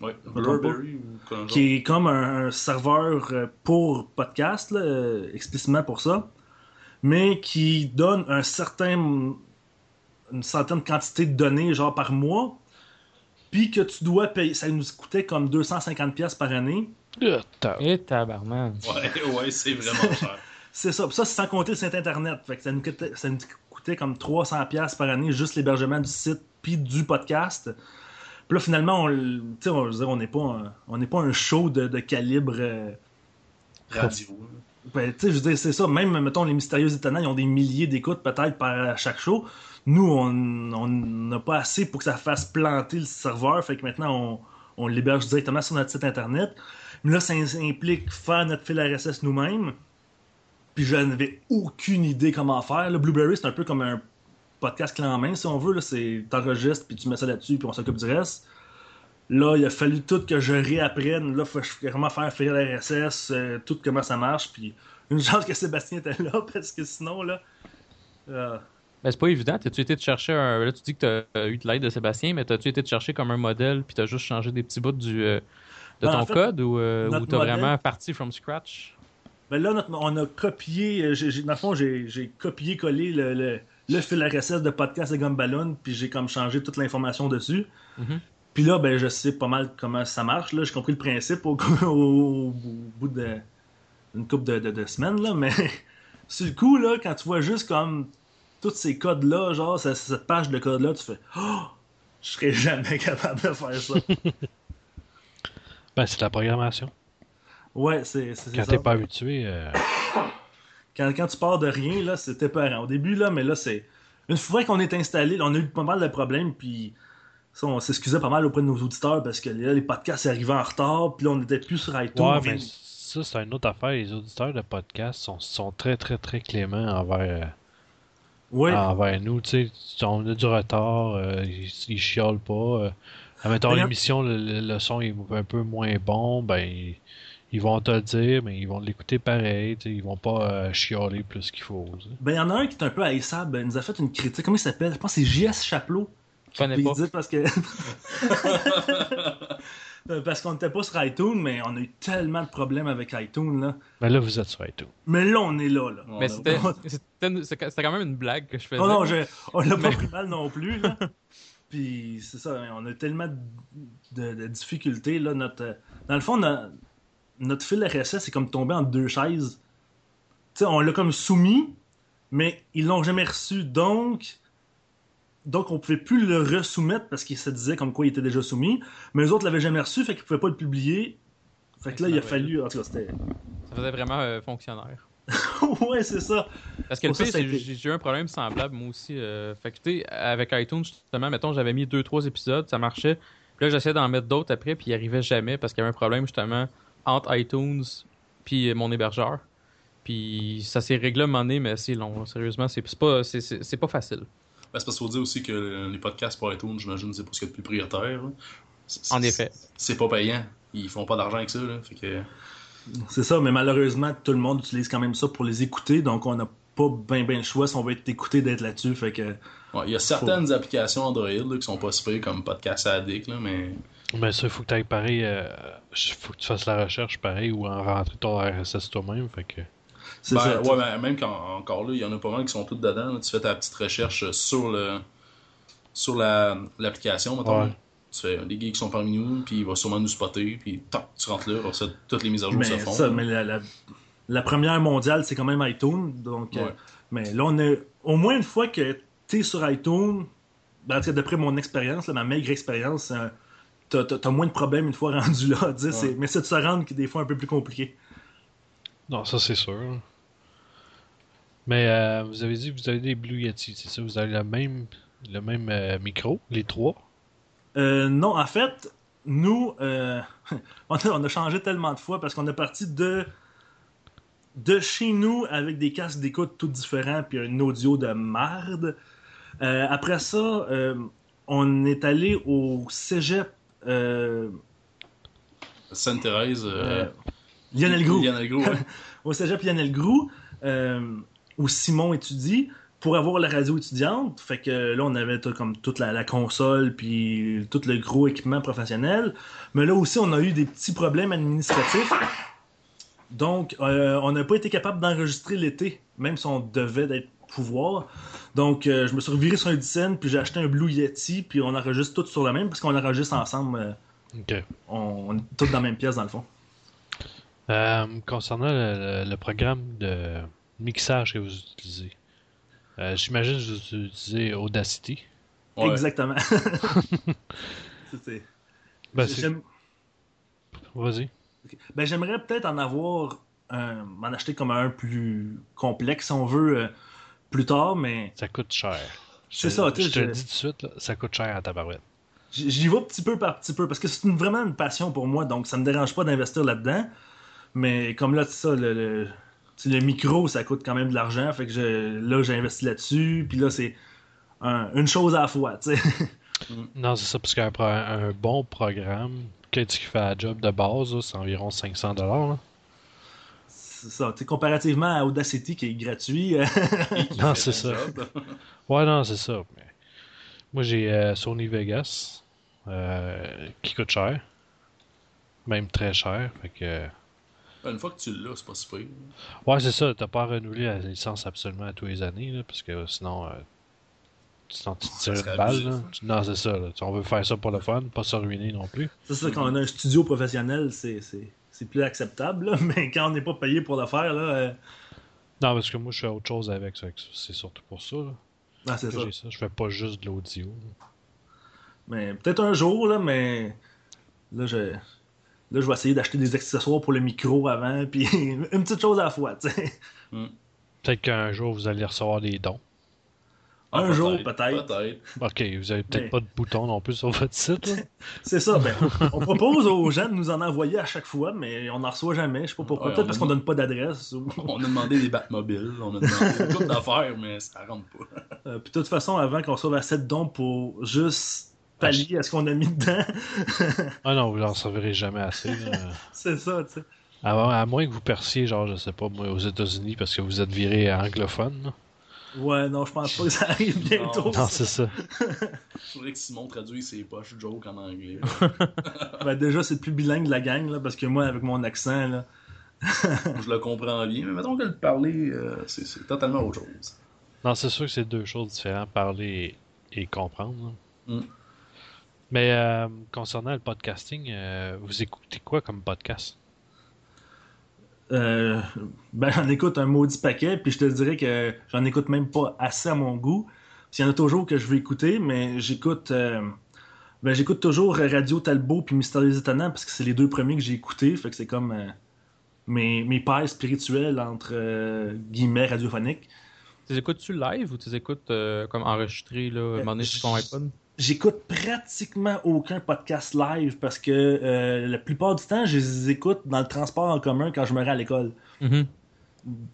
[SPEAKER 3] pas.
[SPEAKER 2] Burberry ou comme genre.
[SPEAKER 3] qui est comme un, un serveur pour podcast, là, explicitement pour ça, mais qui donne un certain, une certaine quantité de données, genre par mois, puis que tu dois payer. Ça nous coûtait comme 250$ pièces par année.
[SPEAKER 4] Et tabarnak.
[SPEAKER 2] Ouais, ouais, c'est vraiment [laughs] cher.
[SPEAKER 3] C'est ça. Puis ça, c'est sans compter le site internet. Fait que ça nous coûtait, ça nous coûtait comme 300$ pièces par année, juste l'hébergement du site puis du podcast. Puis là, finalement, on, sais, on, on n'est pas, un- on n'est pas un show de, de calibre. euh,
[SPEAKER 2] Radio.
[SPEAKER 3] Ben, tu sais, je veux dire, c'est ça. Même, mettons, les Mystérieux Étonnants, ils ont des milliers d'écoutes peut-être par chaque show. Nous, on n'a pas assez pour que ça fasse planter le serveur. Fait que maintenant, on, on l'héberge directement sur notre site internet. Mais là, ça implique faire notre fil RSS nous-mêmes. Puis je n'avais aucune idée comment faire. Le Blueberry, c'est un peu comme un podcast clé en main, si on veut. C'est t'enregistres, puis tu mets ça là-dessus, puis on s'occupe du reste. Là, il a fallu tout que je réapprenne. Là, faut que je vraiment faire fil RSS, euh, tout comment ça marche. Puis une chance que Sébastien était là, [laughs] parce que sinon, là. euh,
[SPEAKER 4] Ben, c'est pas évident. T'as-tu été te chercher un. Là, tu dis que t'as eu de l'aide de Sébastien, mais t'as-tu été te chercher comme un modèle, puis t'as juste changé des petits bouts du, euh, de
[SPEAKER 3] Ben,
[SPEAKER 4] ton
[SPEAKER 3] en fait,
[SPEAKER 4] code, ou, euh, ou t'as
[SPEAKER 3] modèle-
[SPEAKER 4] vraiment parti from scratch?
[SPEAKER 3] Ben là, notre- on a copié, euh, j'ai, j'ai- dans le fond, j'ai, copié-collé le, le, le fil RSS de podcast de Gumballoon, puis j'ai comme changé toute l'information dessus.
[SPEAKER 4] Mhm.
[SPEAKER 3] Puis là, ben, je sais pas mal comment ça marche. Là, j'ai compris le principe au, [laughs] au- au bout de une couple de, de- de semaines, là, mais [laughs] sur le coup, là, quand tu vois juste comme tous ces codes-là, genre ce- cette page de code-là, tu fais Oh! Je serais jamais [laughs] capable de faire ça.
[SPEAKER 1] Ben, c'est de la programmation.
[SPEAKER 3] Ouais, c'est, c'est, c'est
[SPEAKER 1] Quand
[SPEAKER 3] ça.
[SPEAKER 1] t'es pas habitué, euh, [coughs]
[SPEAKER 3] quand, quand tu pars de rien, là, c'était peurant. Au début, là, mais là, c'est. Une fois qu'on est installé, là, on a eu pas mal de problèmes, puis ça, on s'excusait pas mal auprès de nos auditeurs parce que là, les podcasts arrivaient en retard, puis là, on n'était plus sur iTunes.
[SPEAKER 1] ouais,
[SPEAKER 3] Enfin,
[SPEAKER 1] mais ça, c'est une autre affaire. Les auditeurs de podcast sont, sont très, très, très cléments envers,
[SPEAKER 3] ouais,
[SPEAKER 1] euh, envers nous. Tu sais, on a du retard, euh, ils, ils chiolent pas. Euh, admettons, l'émission, le, le- le son est un peu moins bon, ben, ils, ils vont te le dire, mais ils vont l'écouter pareil. tu sais, Ils vont pas euh, chialer plus qu'il faut.
[SPEAKER 3] ben, il y en a un qui est un peu haïssable, il nous a fait une critique. Comment il s'appelle? Je pense que c'est JS Chaplot.
[SPEAKER 4] Je connais pas.
[SPEAKER 3] dit parce que. [laughs] Euh, parce qu'on n'était pas sur iTunes, mais on a eu tellement de problèmes avec iTunes, là.
[SPEAKER 1] Mais là, vous êtes sur iTunes.
[SPEAKER 3] Mais là, on est là, là.
[SPEAKER 4] Mais c'était [laughs] c'était quand même une blague que je faisais.
[SPEAKER 3] Non, non, je- on l'a pas pris mal non plus. Là. [laughs] Puis c'est ça, on a tellement de, de- de difficultés. Là, notre, euh, dans le fond, no- notre fil RSS est comme tombé en deux chaises. Tu sais, on l'a comme soumis, mais ils l'ont jamais reçu. Donc, donc on pouvait plus le resoumettre parce qu'il se disait comme quoi il était déjà soumis. Mais les autres l'avaient jamais reçu, fait qu'ils pouvaient pas le publier. Fait que là, il a fallu. En tout cas, c'était.
[SPEAKER 4] Ça faisait vraiment euh, fonctionnaire. [laughs]
[SPEAKER 3] ouais, c'est ça.
[SPEAKER 4] Parce que le pire,
[SPEAKER 3] été-
[SPEAKER 4] j'ai eu un problème semblable moi aussi. euh, fait que avec iTunes, justement, mettons, j'avais mis 2-3 épisodes, ça marchait. Puis là, j'essayais d'en mettre d'autres après, puis il arrivait jamais parce qu'il y avait un problème justement entre iTunes puis mon hébergeur. Puis ça s'est réglé à un moment donné, mais c'est long. là. Sérieusement, c'est pas, pas facile.
[SPEAKER 2] Ben, c'est parce qu'il faut dire aussi que les podcasts pour iTunes, j'imagine, c'est pour ce qu'il y a de plus prioritaire.
[SPEAKER 4] En effet.
[SPEAKER 2] C'est pas payant. Ils font pas d'argent avec ça. Là. Fait que...
[SPEAKER 3] C'est ça, mais malheureusement, tout le monde utilise quand même ça pour les écouter, donc on n'a pas bien ben le choix si on veut être écouté d'être là-dessus. Fait que
[SPEAKER 2] Ouais, il y a certaines applications Android là, qui sont pas super comme Podcast Addict, là, mais
[SPEAKER 1] Mais ça, il faut que tu ailles pareil. euh, faut que tu fasses la recherche pareil ou en rentrer ton RSS toi-même. Fait que.
[SPEAKER 3] C'est
[SPEAKER 2] Ben,
[SPEAKER 3] ça.
[SPEAKER 2] ouais, ben, même quand encore là, il y en a pas mal qui sont toutes dedans. là. Tu fais ta petite recherche sur le sur la l'application, mettons.
[SPEAKER 1] Ouais.
[SPEAKER 2] Tu fais les geeks sont parmi nous, puis il va sûrement nous spotter, puis tu rentres là, alors ça, toutes les mises à jour
[SPEAKER 3] mais
[SPEAKER 2] se font.
[SPEAKER 3] ça, mais la, la- la première mondiale, c'est quand même iTunes. Donc, euh, mais là, on a au moins une fois que tu es sur iTunes, ben, d'après mon expérience, ma maigre expérience, euh, t'as moins de problèmes une fois [laughs] rendu là.
[SPEAKER 2] Ouais.
[SPEAKER 3] Mais c'est de se rendre qui est des fois un peu plus compliqué.
[SPEAKER 1] Non, ça c'est sûr. Mais euh, vous avez dit que vous avez des Blue Yeti, c'est ça? Vous avez le même, le même euh, micro, les trois?
[SPEAKER 3] Euh, non, en fait, nous, euh, [laughs] on, a, on a changé tellement de fois parce qu'on est parti de, de chez nous avec des casques d'écoute tout différents puis un audio de marde. Euh, après ça, euh, on est allé au cégep euh,
[SPEAKER 2] Sainte-Thérèse.
[SPEAKER 3] euh,
[SPEAKER 2] Euh,
[SPEAKER 3] Lionel
[SPEAKER 2] ouais. [laughs]
[SPEAKER 3] au cégep Lionel Groux, euh, où Simon étudie, pour avoir la radio étudiante. Fait que là, on avait tout- comme toute la, la console, puis tout le gros équipement professionnel. Mais là aussi, on a eu des petits problèmes administratifs. Donc, euh, on n'a pas été capable d'enregistrer l'été, même si on devait d'être pouvoir. Donc, euh, je me suis reviré sur un Dyson, puis j'ai acheté un Blue Yeti, puis on enregistre tout sur la même, parce qu'on enregistre ensemble. euh, on, on est tous dans la même pièce, dans le fond.
[SPEAKER 1] Concernant le, le- le programme de mixage que vous utilisez, euh, j'imagine que vous utilisez Audacity.
[SPEAKER 2] Ouais.
[SPEAKER 3] Exactement. [laughs]
[SPEAKER 1] Ben, Vas-y.
[SPEAKER 3] Ben, j'aimerais peut-être en avoir un, m'en acheter comme un plus complexe si on veut euh, plus tard, mais
[SPEAKER 1] Ça coûte cher.
[SPEAKER 3] C'est ça, tu sais,
[SPEAKER 1] Je te le dis tout de suite, là, ça coûte cher à tabarouette.
[SPEAKER 3] j'y vais petit peu par petit peu parce que c'est une- vraiment une passion pour moi, donc ça me dérange pas d'investir là-dedans. Mais comme là, c'est ça, le, le, le micro, ça coûte quand même de l'argent, fait que je- là, j'ai investi là-dessus, puis là, c'est un- une chose à la fois, tu sais. [laughs]
[SPEAKER 1] Non, c'est ça, parce qu'un un bon programme, que tu fais la job de base, c'est environ 500 dollars.
[SPEAKER 3] C'est ça, tu sais, comparativement à Audacity qui est gratuit. euh, [laughs]
[SPEAKER 2] Qui
[SPEAKER 1] Non,
[SPEAKER 2] fait
[SPEAKER 1] c'est ça.
[SPEAKER 2] job. [laughs]
[SPEAKER 1] Ouais, non, c'est ça. mais Moi, j'ai euh, Sony Vegas, euh, qui coûte cher. Même très cher. Fait que...
[SPEAKER 2] Une fois que tu l'as, c'est pas super.
[SPEAKER 1] Ouais, c'est ça. T'as pas à renouveler la licence absolument à tous les années, là, parce que sinon, euh, sinon tu te tires une balle. Là. Non, c'est ça. Là. On veut faire ça pour le fun, pas se ruiner non plus.
[SPEAKER 3] C'est ça, quand on a un studio professionnel, c'est, c'est, c'est plus acceptable, là, [laughs] mais quand on n'est pas payé pour le faire, là, euh,
[SPEAKER 1] Non, parce que moi, je fais autre chose avec ça. C'est surtout pour ça. Là,
[SPEAKER 3] ah, c'est ça.
[SPEAKER 1] Je fais pas juste de l'audio.
[SPEAKER 3] Mais peut-être un jour, là, mais là, je, là, je vais essayer d'acheter des accessoires pour le micro avant, [laughs] puis une petite chose à la fois, tu sais.
[SPEAKER 1] Peut-être qu'un jour, vous allez recevoir des dons.
[SPEAKER 3] Un jour, peut-être.
[SPEAKER 2] Ah, Peut-être.
[SPEAKER 1] Ok, vous avez peut-être
[SPEAKER 3] Mais-
[SPEAKER 1] pas de bouton non plus sur votre site. [laughs]
[SPEAKER 3] C'est ça, ben, on propose aux gens de nous en envoyer à chaque fois, mais on n'en reçoit jamais, je sais pas pourquoi.
[SPEAKER 2] Ouais,
[SPEAKER 3] peut-être parce qu'on donne pas d'adresse. ou- [laughs]
[SPEAKER 2] On a demandé des Batmobiles, on a demandé couple d'affaires, mais ça rentre pas.
[SPEAKER 3] Euh, puis de toute façon, avant qu'on soit assez de dons pour juste pallier à ce qu'on a mis dedans,
[SPEAKER 1] Ah non, vous n'en servirez jamais assez. [laughs]
[SPEAKER 3] c'est ça, tu sais.
[SPEAKER 1] À, à moins que vous perciez, genre, je sais pas, moi, aux États-Unis parce que vous êtes viré anglophone. là.
[SPEAKER 3] Ouais, non, je pense pas que ça arrive bientôt.
[SPEAKER 1] Non, c'est ça. [laughs]
[SPEAKER 2] Je voudrais que Simon traduise ses poches joke en anglais. [laughs]
[SPEAKER 3] Ben, déjà, c'est le plus bilingue de la gang, là, parce que moi, avec mon accent, là,
[SPEAKER 2] Je le comprends bien, mais mettons que le parler, euh, c'est totalement autre chose.
[SPEAKER 1] Non, c'est sûr que c'est deux choses différentes, parler et, et comprendre.
[SPEAKER 2] Mm.
[SPEAKER 1] Mais euh, concernant le podcasting, euh, vous écoutez quoi comme podcast?
[SPEAKER 3] euh, ben, j'en écoute un maudit paquet, puis je te dirais que j'en écoute même pas assez à mon goût. Puis Il y en a toujours que je veux écouter, mais j'écoute euh, ben, j'écoute toujours Radio Talbot puis Mystérieux Étonnant, parce que c'est les deux premiers que j'ai écoutés, fait que c'est comme euh, mes, mes pères spirituels entre euh, guillemets radiophoniques.
[SPEAKER 4] Tu les écoutes-tu live ou tu les écoutes euh, comme enregistrés, là, sur ton iPod?
[SPEAKER 3] J'écoute pratiquement aucun podcast live parce que euh, la plupart du temps, je les écoute dans le transport en commun quand je me rends à l'école.
[SPEAKER 4] Mhm.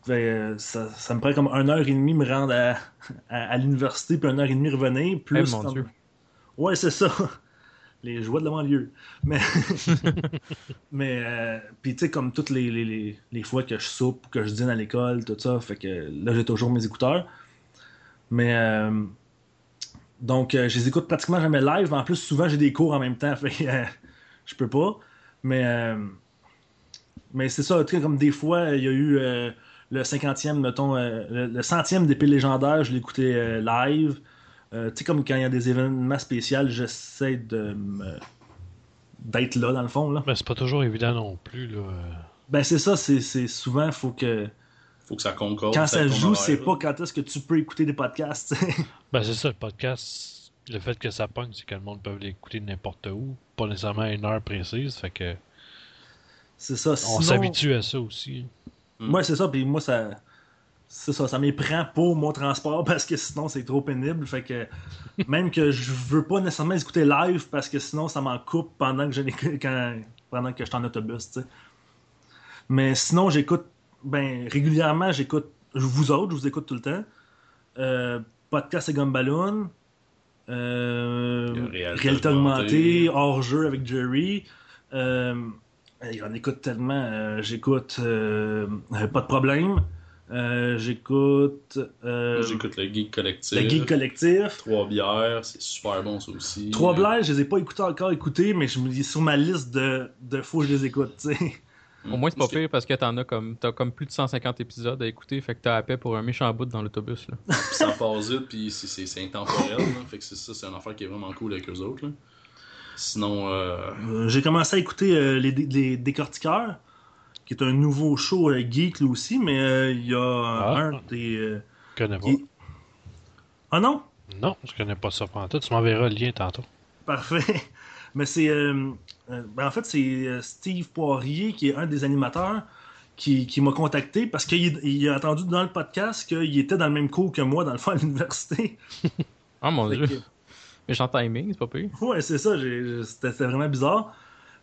[SPEAKER 3] Ben, ça, ça me prend comme une heure et demie me rendre à, à, à l'université, puis une heure et demie revenir.
[SPEAKER 4] Eh,
[SPEAKER 3] Plus
[SPEAKER 4] mon
[SPEAKER 3] comme-
[SPEAKER 4] Dieu.
[SPEAKER 3] Ouais, c'est ça. [laughs] Les joies de la banlieue. Mais, [laughs] mais euh, puis tu sais, comme toutes les, les, les, les fois que je soupe, que je dîne à l'école, tout ça, fait que là, j'ai toujours mes écouteurs. Mais, euh, donc, euh, je les écoute pratiquement jamais live, mais en plus, souvent, j'ai des cours en même temps, [laughs] fait euh, je peux pas. Mais, euh, mais c'est ça, comme des fois, il y a eu euh, le 50e, mettons, euh, le, le centième d'épée légendaire, je euh, live. Tu sais, comme quand il y a des événements spéciaux, j'essaie de d'être là, dans le fond. Là.
[SPEAKER 1] Mais c'est pas toujours évident non plus. Là.
[SPEAKER 3] Ben, c'est ça, c'est c'est souvent, faut que.
[SPEAKER 2] Faut que ça concorde.
[SPEAKER 3] Quand ça joue, c'est pas quand est-ce que tu peux écouter des podcasts. [laughs]
[SPEAKER 1] Ben, c'est ça, le podcast. Le fait que ça pogne, c'est que le monde peut l'écouter n'importe où. Pas nécessairement à une heure précise. Fait que
[SPEAKER 3] c'est ça.
[SPEAKER 1] on
[SPEAKER 3] Sinon-
[SPEAKER 1] s'habitue à ça aussi.
[SPEAKER 3] Moi, c'est ça, puis moi, ça. C'est ça, ça m'éprend pour mon transport [laughs] parce que sinon c'est trop pénible. Fait que même que je veux pas nécessairement les écouter live parce que sinon ça m'en coupe pendant que je quand, pendant que je suis en autobus, tu sais. Mais sinon, j'écoute ben régulièrement, j'écoute vous autres, je vous écoute tout le temps. Euh, podcast et Gumballoon. Euh,
[SPEAKER 2] Réalité
[SPEAKER 3] réalité
[SPEAKER 2] augmentée.
[SPEAKER 3] augmentée, hors jeu avec Jerry. Euh, il en écoute tellement. euh, j'écoute euh, Pas de problème. J'écoute
[SPEAKER 2] J'écoute le Geek Collectif.
[SPEAKER 3] Le Geek Collectif.
[SPEAKER 2] Trois bières, c'est super bon ça aussi.
[SPEAKER 3] Trois blagues, je les ai pas écoutés encore écoutés, mais je me dis sur ma liste de, de faut que je les écoute. tu sais.
[SPEAKER 4] Au moins, c'est pas pire parce que t'en as comme, t'as comme plus de 150 épisodes à écouter, fait que t'as à paix pour un méchant bout dans l'autobus. là. [laughs]
[SPEAKER 2] Puis ça passe vite, puis c'est- intemporel. là. Fait que c'est ça, c'est une affaire qui est vraiment cool avec eux autres. là. Sinon, euh,
[SPEAKER 3] Euh, J'ai commencé à écouter euh, les, Dé- les Décortiqueurs, qui est un nouveau show euh, geek lui aussi, mais euh, il y a
[SPEAKER 1] Ah.
[SPEAKER 3] un des. euh,
[SPEAKER 1] Je connais pas.
[SPEAKER 3] qui- Ah non?
[SPEAKER 1] Non, je connais pas ça pendant tout. Tu m'enverras le lien tantôt.
[SPEAKER 3] Parfait. Mais c'est. euh, euh, ben en fait, c'est euh, Steve Poirier, qui est un des animateurs, qui, qui m'a contacté parce qu'il il a entendu dans le podcast qu'il était dans le même cours que moi, dans le fond, à l'université. [laughs]
[SPEAKER 4] Ah mon
[SPEAKER 3] Fait
[SPEAKER 4] dieu.
[SPEAKER 3] que-
[SPEAKER 4] Méchant timing, c'est pas pire.
[SPEAKER 3] Ouais, c'est ça. j'ai- C'était c'était vraiment bizarre.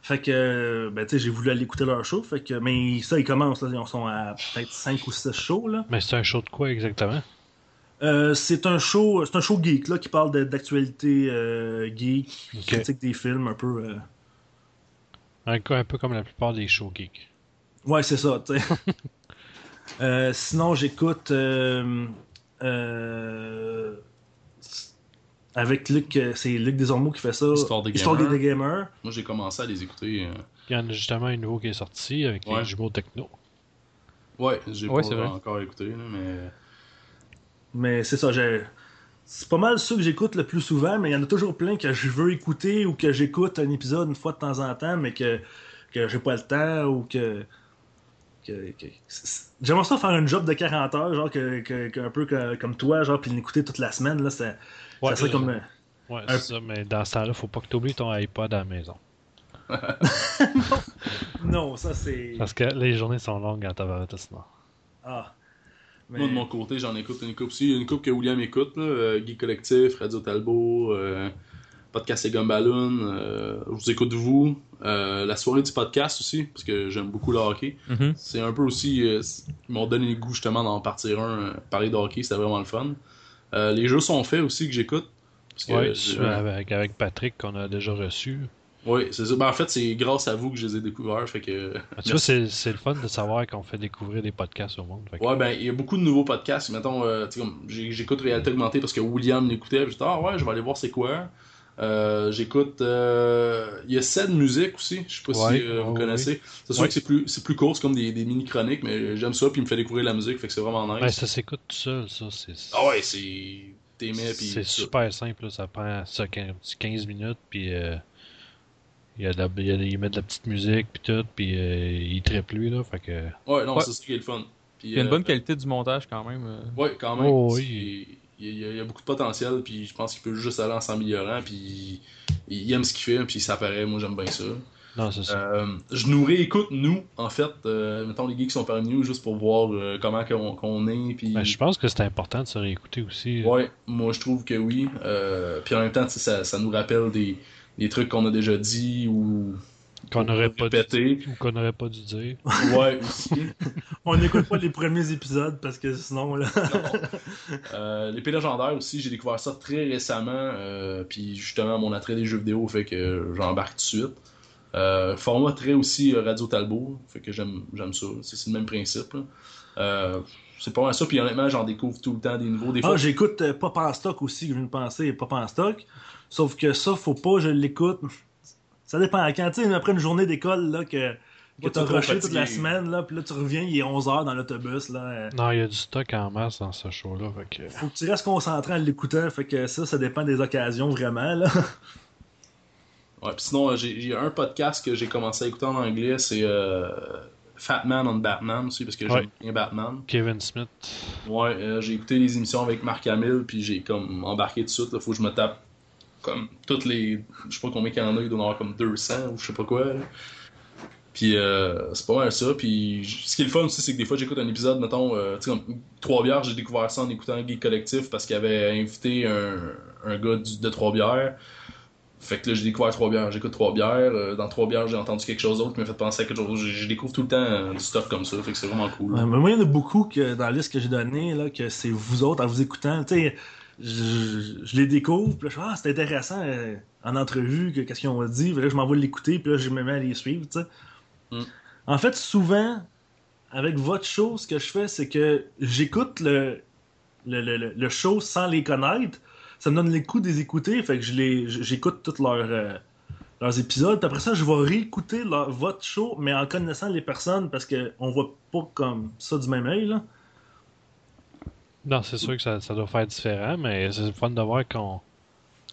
[SPEAKER 3] Fait que, ben, tu sais, j'ai voulu aller écouter leur show. Fait que, mais ça, ils commencent. Là, ils sont à peut-être 5 ou 6 shows. Là.
[SPEAKER 1] Mais c'est un show de quoi exactement?
[SPEAKER 3] Euh, c'est un show c'est un show geek là, qui parle de- d'actualité euh, geek,
[SPEAKER 1] Ok.
[SPEAKER 3] critique des films un peu. euh,
[SPEAKER 1] Un, un peu comme la plupart des shows geeks.
[SPEAKER 3] Ouais, c'est ça, tu sais. [laughs] Euh, sinon, j'écoute euh, euh, avec Luc, c'est Luc Desormeaux qui fait ça.
[SPEAKER 2] Histoire des
[SPEAKER 3] Histoire
[SPEAKER 2] gamers.
[SPEAKER 3] des gamers.
[SPEAKER 2] moi j'ai commencé à les écouter.
[SPEAKER 1] Il y en a justement un nouveau qui est sorti avec
[SPEAKER 2] Ouais.
[SPEAKER 1] les jumeaux techno.
[SPEAKER 2] Ouais, j'ai
[SPEAKER 4] Ouais,
[SPEAKER 2] pas
[SPEAKER 4] c'est vrai.
[SPEAKER 2] encore écouté, là, mais.
[SPEAKER 3] Mais c'est ça, j'ai. C'est pas mal ceux que j'écoute le plus souvent, mais il y en a toujours plein que je veux écouter ou que j'écoute un épisode une fois de temps en temps, mais que, que j'ai pas le temps ou que. J'aimerais ça faire un job de 40 heures, genre que, que- un peu comme toi, genre, puis l'écouter toute la semaine, là, ça,
[SPEAKER 1] Ouais,
[SPEAKER 3] ça serait comme. euh,
[SPEAKER 1] Ouais,
[SPEAKER 3] un-
[SPEAKER 1] c'est ça, mais dans ce temps-là, faut pas que tu oublies ton iPod à la maison. [laughs]
[SPEAKER 3] Non, ça c'est.
[SPEAKER 1] Parce que les journées sont longues en tabaret sinon.
[SPEAKER 3] Ah. Mais-
[SPEAKER 2] Moi de mon côté, j'en écoute une coupe a une coupe que William écoute, là, euh, Geek Collectif, Radio Talbot, euh, Podcast et Gumballoon. euh, je vous écoute vous. Euh, la soirée du podcast aussi, parce que j'aime beaucoup le hockey.
[SPEAKER 4] Mhm.
[SPEAKER 2] C'est un peu aussi. ils m'ont donné le goût justement d'en partir un, parler de hockey, c'était vraiment le fun. Les jeux sont faits aussi que j'écoute.
[SPEAKER 1] Avec, avec Patrick qu'on a déjà reçu.
[SPEAKER 2] Ouais, c'est ça. Ben, en fait, c'est grâce à vous que je les ai découverts. Fait que.
[SPEAKER 1] Tu vois, c'est c'est le fun de savoir qu'on fait découvrir des podcasts au monde. Que-
[SPEAKER 2] Ouais, ben, il y a beaucoup de nouveaux podcasts. Mettons, euh, j'écoute Réalité Augmentée parce que William l'écoutait. puis J'étais, ah ouais, je vais aller voir c'est quoi. Euh, j'écoute. euh, Il y a Ced Musique aussi. Je sais pas
[SPEAKER 1] Ouais,
[SPEAKER 2] si euh, vous
[SPEAKER 1] ouais,
[SPEAKER 2] connaissez. C'est sûr que c'est plus, c'est plus court, c'est comme des, des mini-chroniques, mais j'aime ça. Puis il me fait découvrir la musique. Fait que c'est vraiment nice.
[SPEAKER 1] Ben, ça s'écoute tout seul, ça. C'est
[SPEAKER 2] Ah ouais, c'est. T'aimais, puis.
[SPEAKER 1] c'est super simple, là, ça prend ça, 15 15 minutes, puis euh, il, y a de la, il, y a- il met de la petite musique, puis tout, puis euh, il triple lui, là, fait que...
[SPEAKER 2] Ouais, non,
[SPEAKER 4] Ouais.
[SPEAKER 2] c'est ça qui est le fun. Puis,
[SPEAKER 4] Il y a une
[SPEAKER 2] euh,
[SPEAKER 4] bonne qualité du montage quand même. euh.
[SPEAKER 2] Ouais, quand même.
[SPEAKER 1] Oh, oui.
[SPEAKER 2] Il y, a, il y a beaucoup de potentiel, puis je pense qu'il peut juste aller en s'améliorant, puis il, il aime ce qu'il fait, puis ça paraît, moi j'aime bien ça.
[SPEAKER 1] Non, c'est ça.
[SPEAKER 2] Euh, je nous réécoute, nous, en fait, euh, mettons les geeks qui sont parmi nous, juste pour voir euh, comment qu'on qu'on est, puis...
[SPEAKER 1] Ben, je pense que c'est important de se réécouter aussi.
[SPEAKER 2] Ouais, moi je trouve que oui. Euh, puis en même temps, tu sais, ça, ça nous rappelle des, des trucs qu'on a déjà dit ou
[SPEAKER 1] Qu'on n'aurait pas, dû- ou qu'on n'aurait pas dû dire.
[SPEAKER 2] Ouais, aussi. [laughs]
[SPEAKER 3] On n'écoute pas les premiers épisodes parce que sinon, là.
[SPEAKER 2] Non. Euh, L'épée légendaire aussi, j'ai découvert ça très récemment. euh, puis justement, mon attrait des jeux vidéo fait que j'embarque tout de suite. Euh, format très aussi euh, Radio Talbot, fait que j'aime j'aime ça. C'est c'est le même principe. là. C'est pas mal ça, puis honnêtement, j'en découvre tout le temps des nouveaux. Des fois,
[SPEAKER 3] Ah, j'écoute euh, Pop en stock aussi, que je viens de penser, Pop en stock. Sauf que ça, faut pas, je l'écoute. Ça dépend à quand, tu sais, après une journée d'école, là, que, que t'as rushé toute la semaine, là, puis là, tu reviens, il est 11h dans l'autobus, là.
[SPEAKER 1] Non, il y a du stock en masse dans ce show-là. Fait que...
[SPEAKER 3] Faut que tu restes concentré en l'écoutant, fait que ça, ça dépend des occasions, vraiment, là.
[SPEAKER 2] Ouais, puis sinon, euh, j'ai j'ai un podcast que j'ai commencé à écouter en anglais, c'est euh, Fat Man on Batman aussi, parce que
[SPEAKER 1] Ouais.
[SPEAKER 2] j'aime bien Batman.
[SPEAKER 1] Kevin Smith.
[SPEAKER 2] Ouais, euh, j'ai écouté les émissions avec Marc Hamill, puis j'ai comme embarqué tout de suite. Là, faut que je me tape comme toutes les. Je sais pas combien qu'il y en a, il doit en avoir comme 200 ou je sais pas quoi. là. Puis euh, c'est pas mal ça. Puis ce qui est le fun aussi, c'est que des fois j'écoute un épisode, mettons, euh, tu sais, comme Trois-Bières, j'ai découvert ça en écoutant Geek Collectif parce qu'il avait invité un, un gars du- de Trois-Bières. Fait que là, j'ai découvert Trois-Bières. J'écoute Trois-Bières. euh, dans Trois-Bières, j'ai entendu quelque chose d'autre qui m'a fait penser à quelque chose. Je, je découvre tout le temps euh, du stuff comme ça. Fait que c'est vraiment cool.
[SPEAKER 3] Ouais, mais moi, il y en a beaucoup que, dans la liste que j'ai donnée, là, que c'est vous autres, en vous écoutant, tu sais, je, les découvre, puis là, je ah, c'est intéressant euh, en entrevue, que- qu'est-ce qu'ils ont dit, puis là, je m'en vais l'écouter, puis là, je me mets à les suivre, tu sais.
[SPEAKER 2] Mm.
[SPEAKER 3] En fait, souvent, avec votre show, ce que je fais, c'est que j'écoute le, le, le, le- le show sans les connaître. Ça me donne les coups des écouter, fait que je les, j'écoute tous leurs, euh, leurs épisodes. Puis après ça, je vais réécouter leur- votre show, mais en connaissant les personnes, parce qu'on voit pas comme ça du même œil, là.
[SPEAKER 1] Non, c'est sûr que ça, ça doit faire différent, mais c'est fun de voir qu'on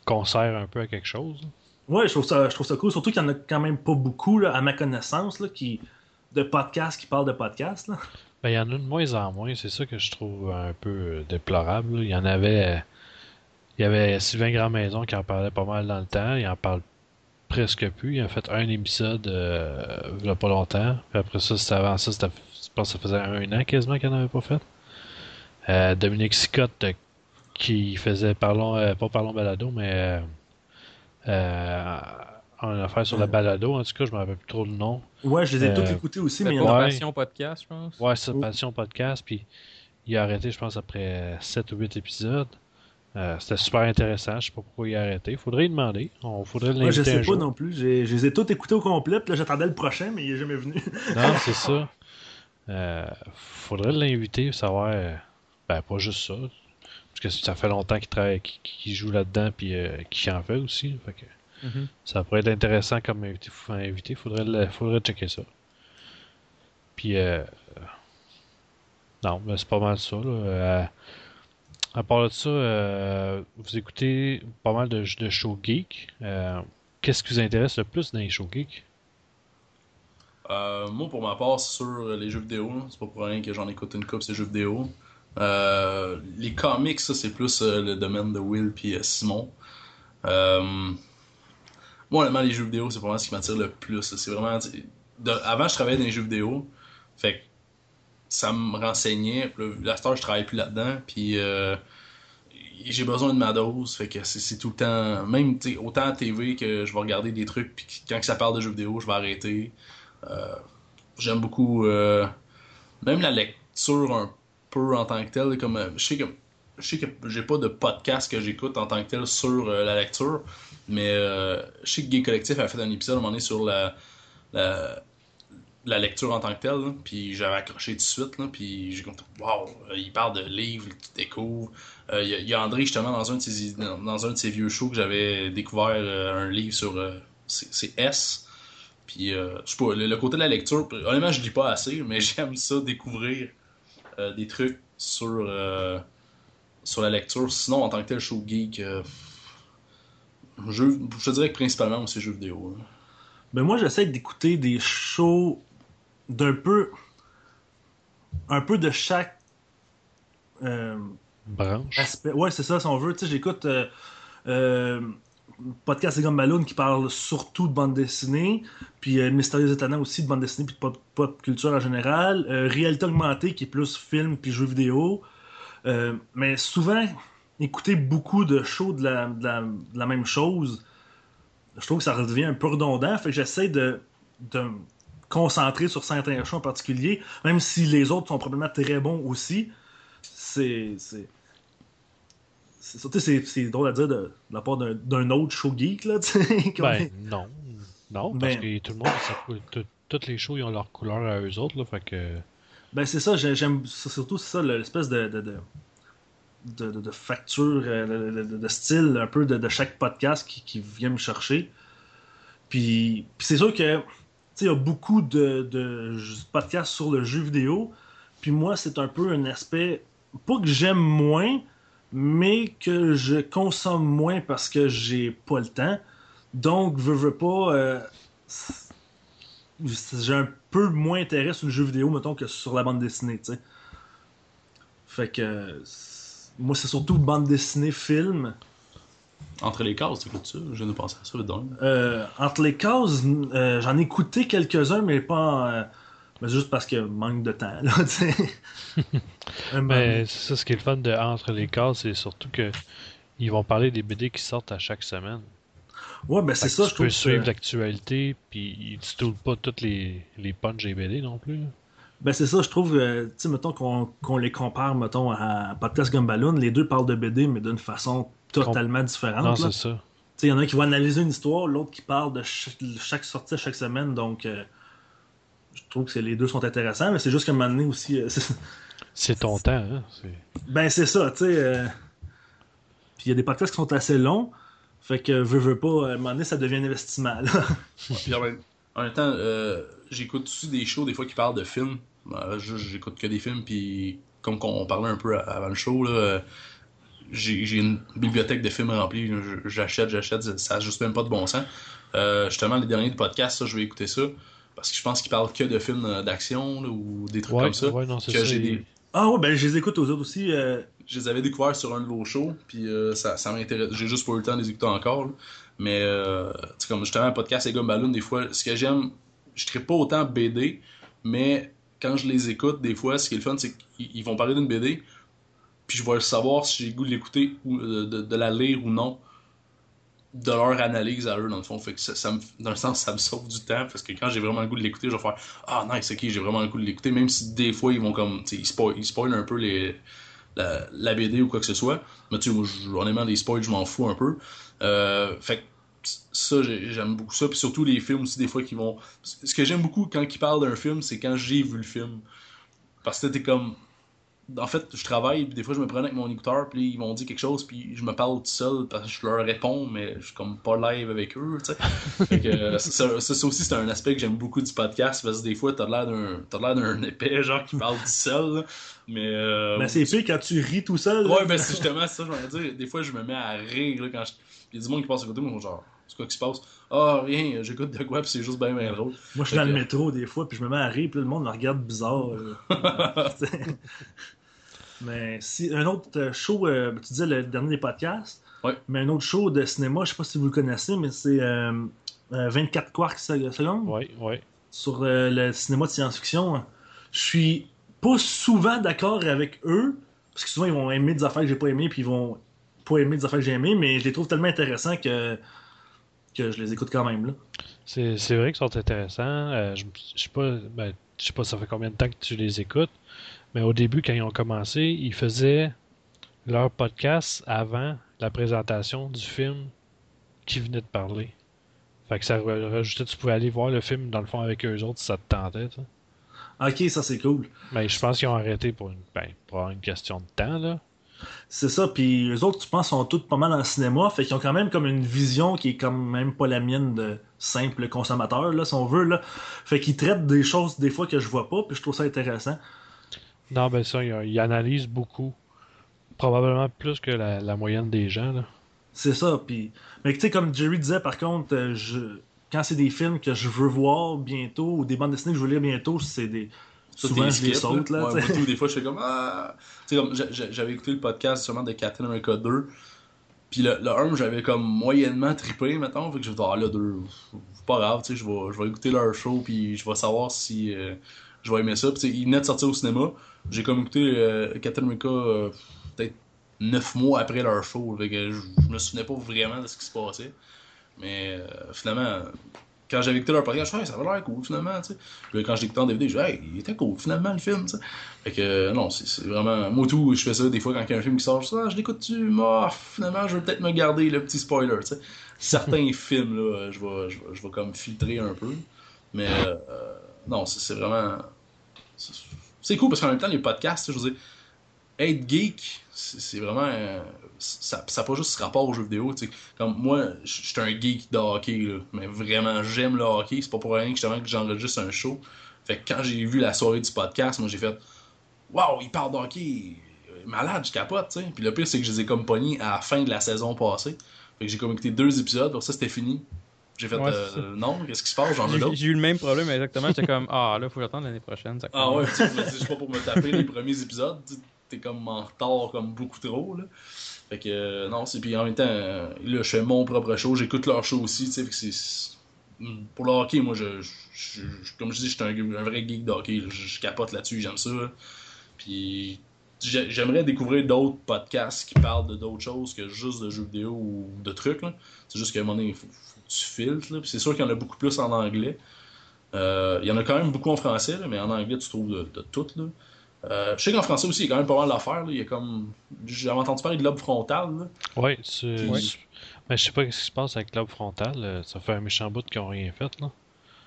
[SPEAKER 1] qu'on sert un peu à quelque chose.
[SPEAKER 3] Ouais, je trouve ça, je trouve ça cool. Surtout qu'il y en a quand même pas beaucoup, là, à ma connaissance, là, qui, de podcasts qui parlent de podcasts. Là.
[SPEAKER 1] Ben, il y en a de moins en moins, c'est ça que je trouve un peu euh, déplorable. Il y en avait. Il y avait Sylvain Grandmaison qui en parlait pas mal dans le temps. Il en parle presque plus. Il a fait un épisode euh, il y a pas longtemps. Puis après ça, c'était avant ça, c'était- je pense que ça faisait un an quasiment qu'il n'en avait pas fait. Euh, Dominique Sicotte euh, qui faisait Parlons, euh, pas Parlons Balado, mais euh, euh, une affaire sur la balado. En tout cas, je me rappelle plus trop le nom.
[SPEAKER 3] Ouais, je les ai
[SPEAKER 1] Euh,
[SPEAKER 3] tous écoutés aussi, mais il y en a-
[SPEAKER 1] Ouais.
[SPEAKER 4] Passion Podcast, je pense.
[SPEAKER 1] Ouais, c'est
[SPEAKER 3] Oh.
[SPEAKER 1] Passion Podcast, puis il a arrêté, je pense, après 7 ou 8 épisodes. Euh, C'était super intéressant, je sais pas pourquoi il a arrêté. Faudrait lui demander. On faudrait
[SPEAKER 3] Ouais, je sais
[SPEAKER 1] un
[SPEAKER 3] pas
[SPEAKER 1] jour.
[SPEAKER 3] non plus. J'ai- Je les ai tous écoutés au complet, puis là j'attendais le prochain, mais il est jamais venu.
[SPEAKER 1] Non, c'est [laughs] ça. Euh, faudrait l'inviter, savoir. euh, Ben, pas juste ça. Parce que ça fait longtemps qu'il travaille, qu'il joue là-dedans, puis euh, qu'il en fait aussi. Fait que
[SPEAKER 4] Mhm.
[SPEAKER 1] ça pourrait être intéressant comme invité. invité. Faudrait, le- faudrait checker ça. Puis, euh, non, mais c'est pas mal ça. Là. Euh, à part de ça, euh, vous écoutez pas mal de, de shows geek. Euh, Qu'est-ce qui vous intéresse le plus dans les shows geek?
[SPEAKER 2] Euh, moi, pour ma part, c'est sur les jeux vidéo. C'est pas pour rien que j'en écoute une coupe, ces jeux vidéo. Euh, les comics, ça, c'est plus euh, le domaine de Will puis euh, Simon. Euh, moi, honnêtement, les jeux vidéo, c'est vraiment ce qui m'attire le plus. C'est vraiment. avant, je travaillais dans les jeux vidéo. Ça me renseignait. La star, je travaille plus là-dedans. Puis euh, j'ai besoin de ma dose. Fait que c'est tout le temps. Même autant à TV que je vais regarder des trucs. Puis quand ça parle de jeux vidéo, je vais arrêter. Euh, J'aime beaucoup. euh, même la lecture un peu en tant que telle. Comme, euh, je sais que je sais que j'ai pas de podcast que j'écoute en tant que tel sur la lecture, mais je sais que Gay Collectif a fait un épisode à un moment donné sur la, la lecture en tant que telle, puis j'avais accroché tout de suite, puis j'ai comme waouh, il parle de livres que tu découvres. Euh, Il y, a- il y a André justement dans un de ses, dans, un de ses vieux shows que j'avais découvert euh, un livre sur euh, c'est S. Puis euh, je sais pas, le, côté de la lecture, honnêtement je lis pas assez, mais [laughs] j'aime ça découvrir des trucs sur sur la lecture. Sinon, en tant que tel, show geek, je dirais que principalement, c'est jeux vidéo.
[SPEAKER 3] Ben moi, j'essaie d'écouter des shows d'un peu. un peu de chaque. euh,
[SPEAKER 1] Branche.
[SPEAKER 3] aspect. Ouais, c'est ça, si on veut. Tu sais, j'écoute euh, euh, Podcast Gomme Ballon qui parle surtout de bande dessinée, puis euh, Mystérieux Étonnant aussi de bande dessinée puis de pop, pop culture en général. Réalité augmentée qui est plus film puis jeux vidéo. Mais souvent, écouter beaucoup de shows de la, de la- de la même chose, je trouve que ça redevient un peu redondant. Fait que j'essaie de de me concentrer sur certains shows en particulier, même si les autres sont probablement très bons aussi. C'est. C'est drôle à dire de, de la part d'un- autre show geek, là, [laughs]
[SPEAKER 1] Ben, non. Non, parce
[SPEAKER 3] Ben-
[SPEAKER 1] que tout le monde, tout- toutes les shows, ils ont leur couleur à eux autres, là, fait que...
[SPEAKER 3] Ben c'est ça, j'ai- j'aime surtout ça l'espèce de de, de, de, de- de facture, euh, de, style un peu de, chaque podcast qui, qui vient me chercher. Puis, puis c'est sûr que il y a beaucoup de, podcasts sur le jeu vidéo. Puis moi, c'est un peu un aspect, pas que j'aime moins, mais que je consomme moins parce que j'ai pas le temps. Donc, veux, veux pas. euh, j'ai un peu moins intérêt sur le jeu vidéo, mettons, que sur la bande dessinée. Fait que. Moi, c'est surtout bande dessinée, film.
[SPEAKER 2] Entre les cases, t'écoutes ça? Je viens de penser à ça, donc.
[SPEAKER 3] Euh, entre les cases, euh, j'en ai écouté quelques-uns, mais pas. en, euh, mais juste parce que manque de temps, là, [laughs] tu
[SPEAKER 1] Mais c'est ça, ce qui est le fun de Entre les cases, c'est surtout que ils vont parler des BD qui sortent à chaque semaine.
[SPEAKER 3] ouais, ben c'est ça,
[SPEAKER 1] tu
[SPEAKER 3] je trouve.
[SPEAKER 1] peux suivre
[SPEAKER 3] que-
[SPEAKER 1] l'actualité, puis ils ne pas toutes les, les punches des BD non plus. là.
[SPEAKER 3] Ben c'est ça, je trouve, euh, tu sais, mettons qu'on qu'on les compare, mettons, à Podcast Gumballoon, les deux parlent de BD, mais d'une façon totalement différente.
[SPEAKER 1] Non,
[SPEAKER 3] là.
[SPEAKER 1] c'est ça.
[SPEAKER 3] Tu sais, il y en a un qui va analyser une histoire, l'autre qui parle de chaque, chaque sortie à chaque semaine, donc euh, je trouve que c'est- les deux sont intéressants, mais c'est juste qu'à un moment donné aussi. euh, [laughs] c'est-
[SPEAKER 1] ton temps, hein? c'est-
[SPEAKER 3] ben c'est ça, tu sais. euh, Puis il y a des podcasts qui sont assez longs, fait que veux, veux pas, à un moment donné, ça devient un investissement. Là. [laughs]
[SPEAKER 2] Puis en même, en même temps, euh, j'écoute aussi des shows des fois qui parlent de films. Je- J'écoute que des films, puis comme on parlait un peu avant le show, là, euh, j'ai j'ai une bibliothèque de films remplie. J'achète, j'achète, ça n'a juste même pas de bon sens. Euh, justement, les derniers podcasts, ça, je vais écouter ça. Parce que je pense qu'ils parlent que de films euh, d'action là, ou des trucs
[SPEAKER 1] Ouais,
[SPEAKER 2] comme ça.
[SPEAKER 1] ouais, non, c'est
[SPEAKER 2] que
[SPEAKER 1] ça.
[SPEAKER 2] j'ai
[SPEAKER 1] ils-
[SPEAKER 2] des-
[SPEAKER 3] Ah ouais, ben je les écoute aux autres aussi. euh,
[SPEAKER 2] je les avais découverts sur un de vos shows, puis euh, ça, ça m'intéresse. J'ai juste pas eu le temps de les écouter encore. là. Mais, euh, sais, comme justement, un podcast et Gumballoon, des fois, ce que j'aime, je ne pas autant BD, mais quand je les écoute, des fois, ce qui est le fun, c'est qu'ils ils vont parler d'une BD, puis je vais savoir si j'ai le goût de l'écouter ou euh, de, de la lire ou non de leur analyse à eux dans le fond. Fait que ça, me, d'un sens ça me sauve du temps parce que quand j'ai vraiment le goût de l'écouter je vais faire ah nice ok j'ai vraiment le goût de l'écouter même si des fois ils vont comme ils spoil, ils spoilent un peu les la, BD ou quoi que ce soit. Mais tu honnêtement les spoils je m'en fous un peu. Euh, fait que ça j'ai- j'aime beaucoup ça. Puis surtout les films aussi des fois qui vont ce que j'aime beaucoup quand ils parlent d'un film c'est quand j'ai vu le film. Parce que t'es comme en fait, je travaille, puis des fois, je me prends avec mon écouteur, puis ils vont dire quelque chose, puis je me parle tout seul, parce que je leur réponds, mais je suis comme pas live avec eux, tu sais. [laughs] Euh, ça, ça, aussi, c'est un aspect que j'aime beaucoup du podcast, parce que des fois, t'as l'air d'un t'as l'air d'un [laughs] épais, genre, qui parle tout seul, là. mais... Euh,
[SPEAKER 3] Ben c'est pire quand tu ris tout seul. là.
[SPEAKER 2] Ouais, ben c'est justement ça, je vais dire. Des fois, je me mets à rire, là, quand je... Il y a du monde qui passe à côté, moi, genre, c'est quoi qui se passe? Ah, rien, j'écoute de quoi, puis c'est juste bien, bien drôle.
[SPEAKER 3] Moi, je suis dans le métro des fois, puis je me mets à rire, puis le monde me regarde bizarre. euh. [laughs] mais si un autre euh, show, euh, tu disais le dernier des podcasts,
[SPEAKER 2] Ouais.
[SPEAKER 3] mais un autre show de cinéma, je sais pas si vous le connaissez, mais c'est euh, euh, 24 quarks se- secondes
[SPEAKER 1] Ouais, ouais.
[SPEAKER 3] sur euh, le cinéma de science-fiction. Je suis pas souvent d'accord avec eux, parce que souvent ils vont aimer des affaires que j'ai pas aimées, puis ils vont pas aimer des affaires que j'ai aimées, mais je les trouve tellement intéressants que, que je les écoute quand même.
[SPEAKER 1] C'est vrai qu'ils sont intéressants. Euh, je je sais pas, ben, je sais pas ça fait combien de temps que tu les écoutes, mais au début, quand ils ont commencé, ils faisaient leur podcast avant la présentation du film qui venait de parler. Fait que ça ra- rajoutait, tu pouvais aller voir le film dans le fond avec eux autres si ça te tentait.
[SPEAKER 3] Ok, ça c'est cool.
[SPEAKER 1] Mais je pense qu'ils ont arrêté pour une, ben, pour avoir une question de temps. Là.
[SPEAKER 3] C'est ça, puis les autres, tu penses, sont tous pas mal dans le cinéma, fait qu'ils ont quand même comme une vision qui est quand même pas la mienne de simple consommateur, là, si on veut, là. Fait qu'ils traitent des choses des fois que je vois pas, puis je trouve ça intéressant.
[SPEAKER 1] Non, ben ça, ils, analysent beaucoup. Probablement plus que la, la moyenne des gens. Là.
[SPEAKER 3] C'est ça, puis... Mais tu sais, comme Jerry disait, par contre, euh, je... quand c'est des films que je veux voir bientôt, ou des bandes dessinées que je veux lire bientôt, c'est des...
[SPEAKER 2] Ça,
[SPEAKER 3] Souvent, je les saute, là,
[SPEAKER 2] Ouais, tout, des fois, je fais comme. Ah! Comme j'avais écouté le podcast justement de Captain America 2. Puis le, le 1, j'avais comme moyennement trippé, mettons. Fait que je dis, ah, le 2, c'est pas grave, tu sais, je vais, je vais écouter leur show, puis je vais savoir si euh, je vais aimer ça. Puis tu sais, il venait de sortir au cinéma. J'ai comme écouté euh, Captain America euh, peut-être 9 mois après leur show. Fait que je, je me souvenais pas vraiment de ce qui se passait. Mais euh, finalement, quand j'avais écouté leur podcast, je me ça avait l'air cool finalement, tu sais. Puis quand j'écoutais en DVD, je hey, il était cool finalement le film, tu sais. Fait que, euh, non, c'est vraiment. Moi, tout, je fais ça des fois quand il y a un film qui sort, je dis, ah, je l'écoute-tu, moi, finalement, je vais peut-être me garder le petit spoiler, tu sais. Certains [laughs] films, là, je vais, je, vais, je vais comme filtrer un peu. Mais, euh, non, c'est vraiment. C'est cool parce qu'en même temps, les podcasts, je veux dire, être geek, c'est vraiment. Euh, ça n'a pas juste ce rapport aux jeux vidéo. sais Comme moi, je suis un geek de hockey, là, mais vraiment, j'aime le hockey. C'est pas pour rien que j'enregistre un show. Fait que quand j'ai vu la soirée du podcast, moi j'ai fait Waouh, il parle de hockey, malade, je capote, tu sais. Puis le pire, c'est que je les ai comme pognés à la fin de la saison passée. Fait que j'ai comme écouté deux épisodes, pour ça c'était fini. J'ai fait euh, non, qu'est-ce qui se passe, j'en ai
[SPEAKER 4] J'ai eu le même problème exactement. J'étais comme ah là, faut que j'attende l'année prochaine. Ça
[SPEAKER 2] ah ouais, tu sais, pas pour me taper les premiers épisodes t'es comme en retard comme beaucoup trop là. Fait que euh, non, c'est puis en même temps euh, là je fais mon propre show, j'écoute leur show aussi, tu sais, pour le hockey, moi je, comme je dis, je suis un, vrai geek de hockey, je, capote là-dessus, j'aime ça. Puis j'aimerais découvrir d'autres podcasts qui parlent de d'autres choses que juste de jeux vidéo ou de trucs. C'est juste qu'à un moment donné, faut, que tu filtres. c'est sûr qu'il y en a beaucoup plus en anglais. Euh, il y en a quand même beaucoup en français, mais en anglais, tu trouves de, de tout. Là. Euh, je sais qu'en français aussi, il y a quand même pas mal d'affaires. Il y a comme. J'avais entendu parler de lobe frontal.
[SPEAKER 1] Oui. Mais je sais pas ce qui se passe avec lobe frontal. Euh, ça fait un méchant bout qu'ils n'ont rien fait. Là.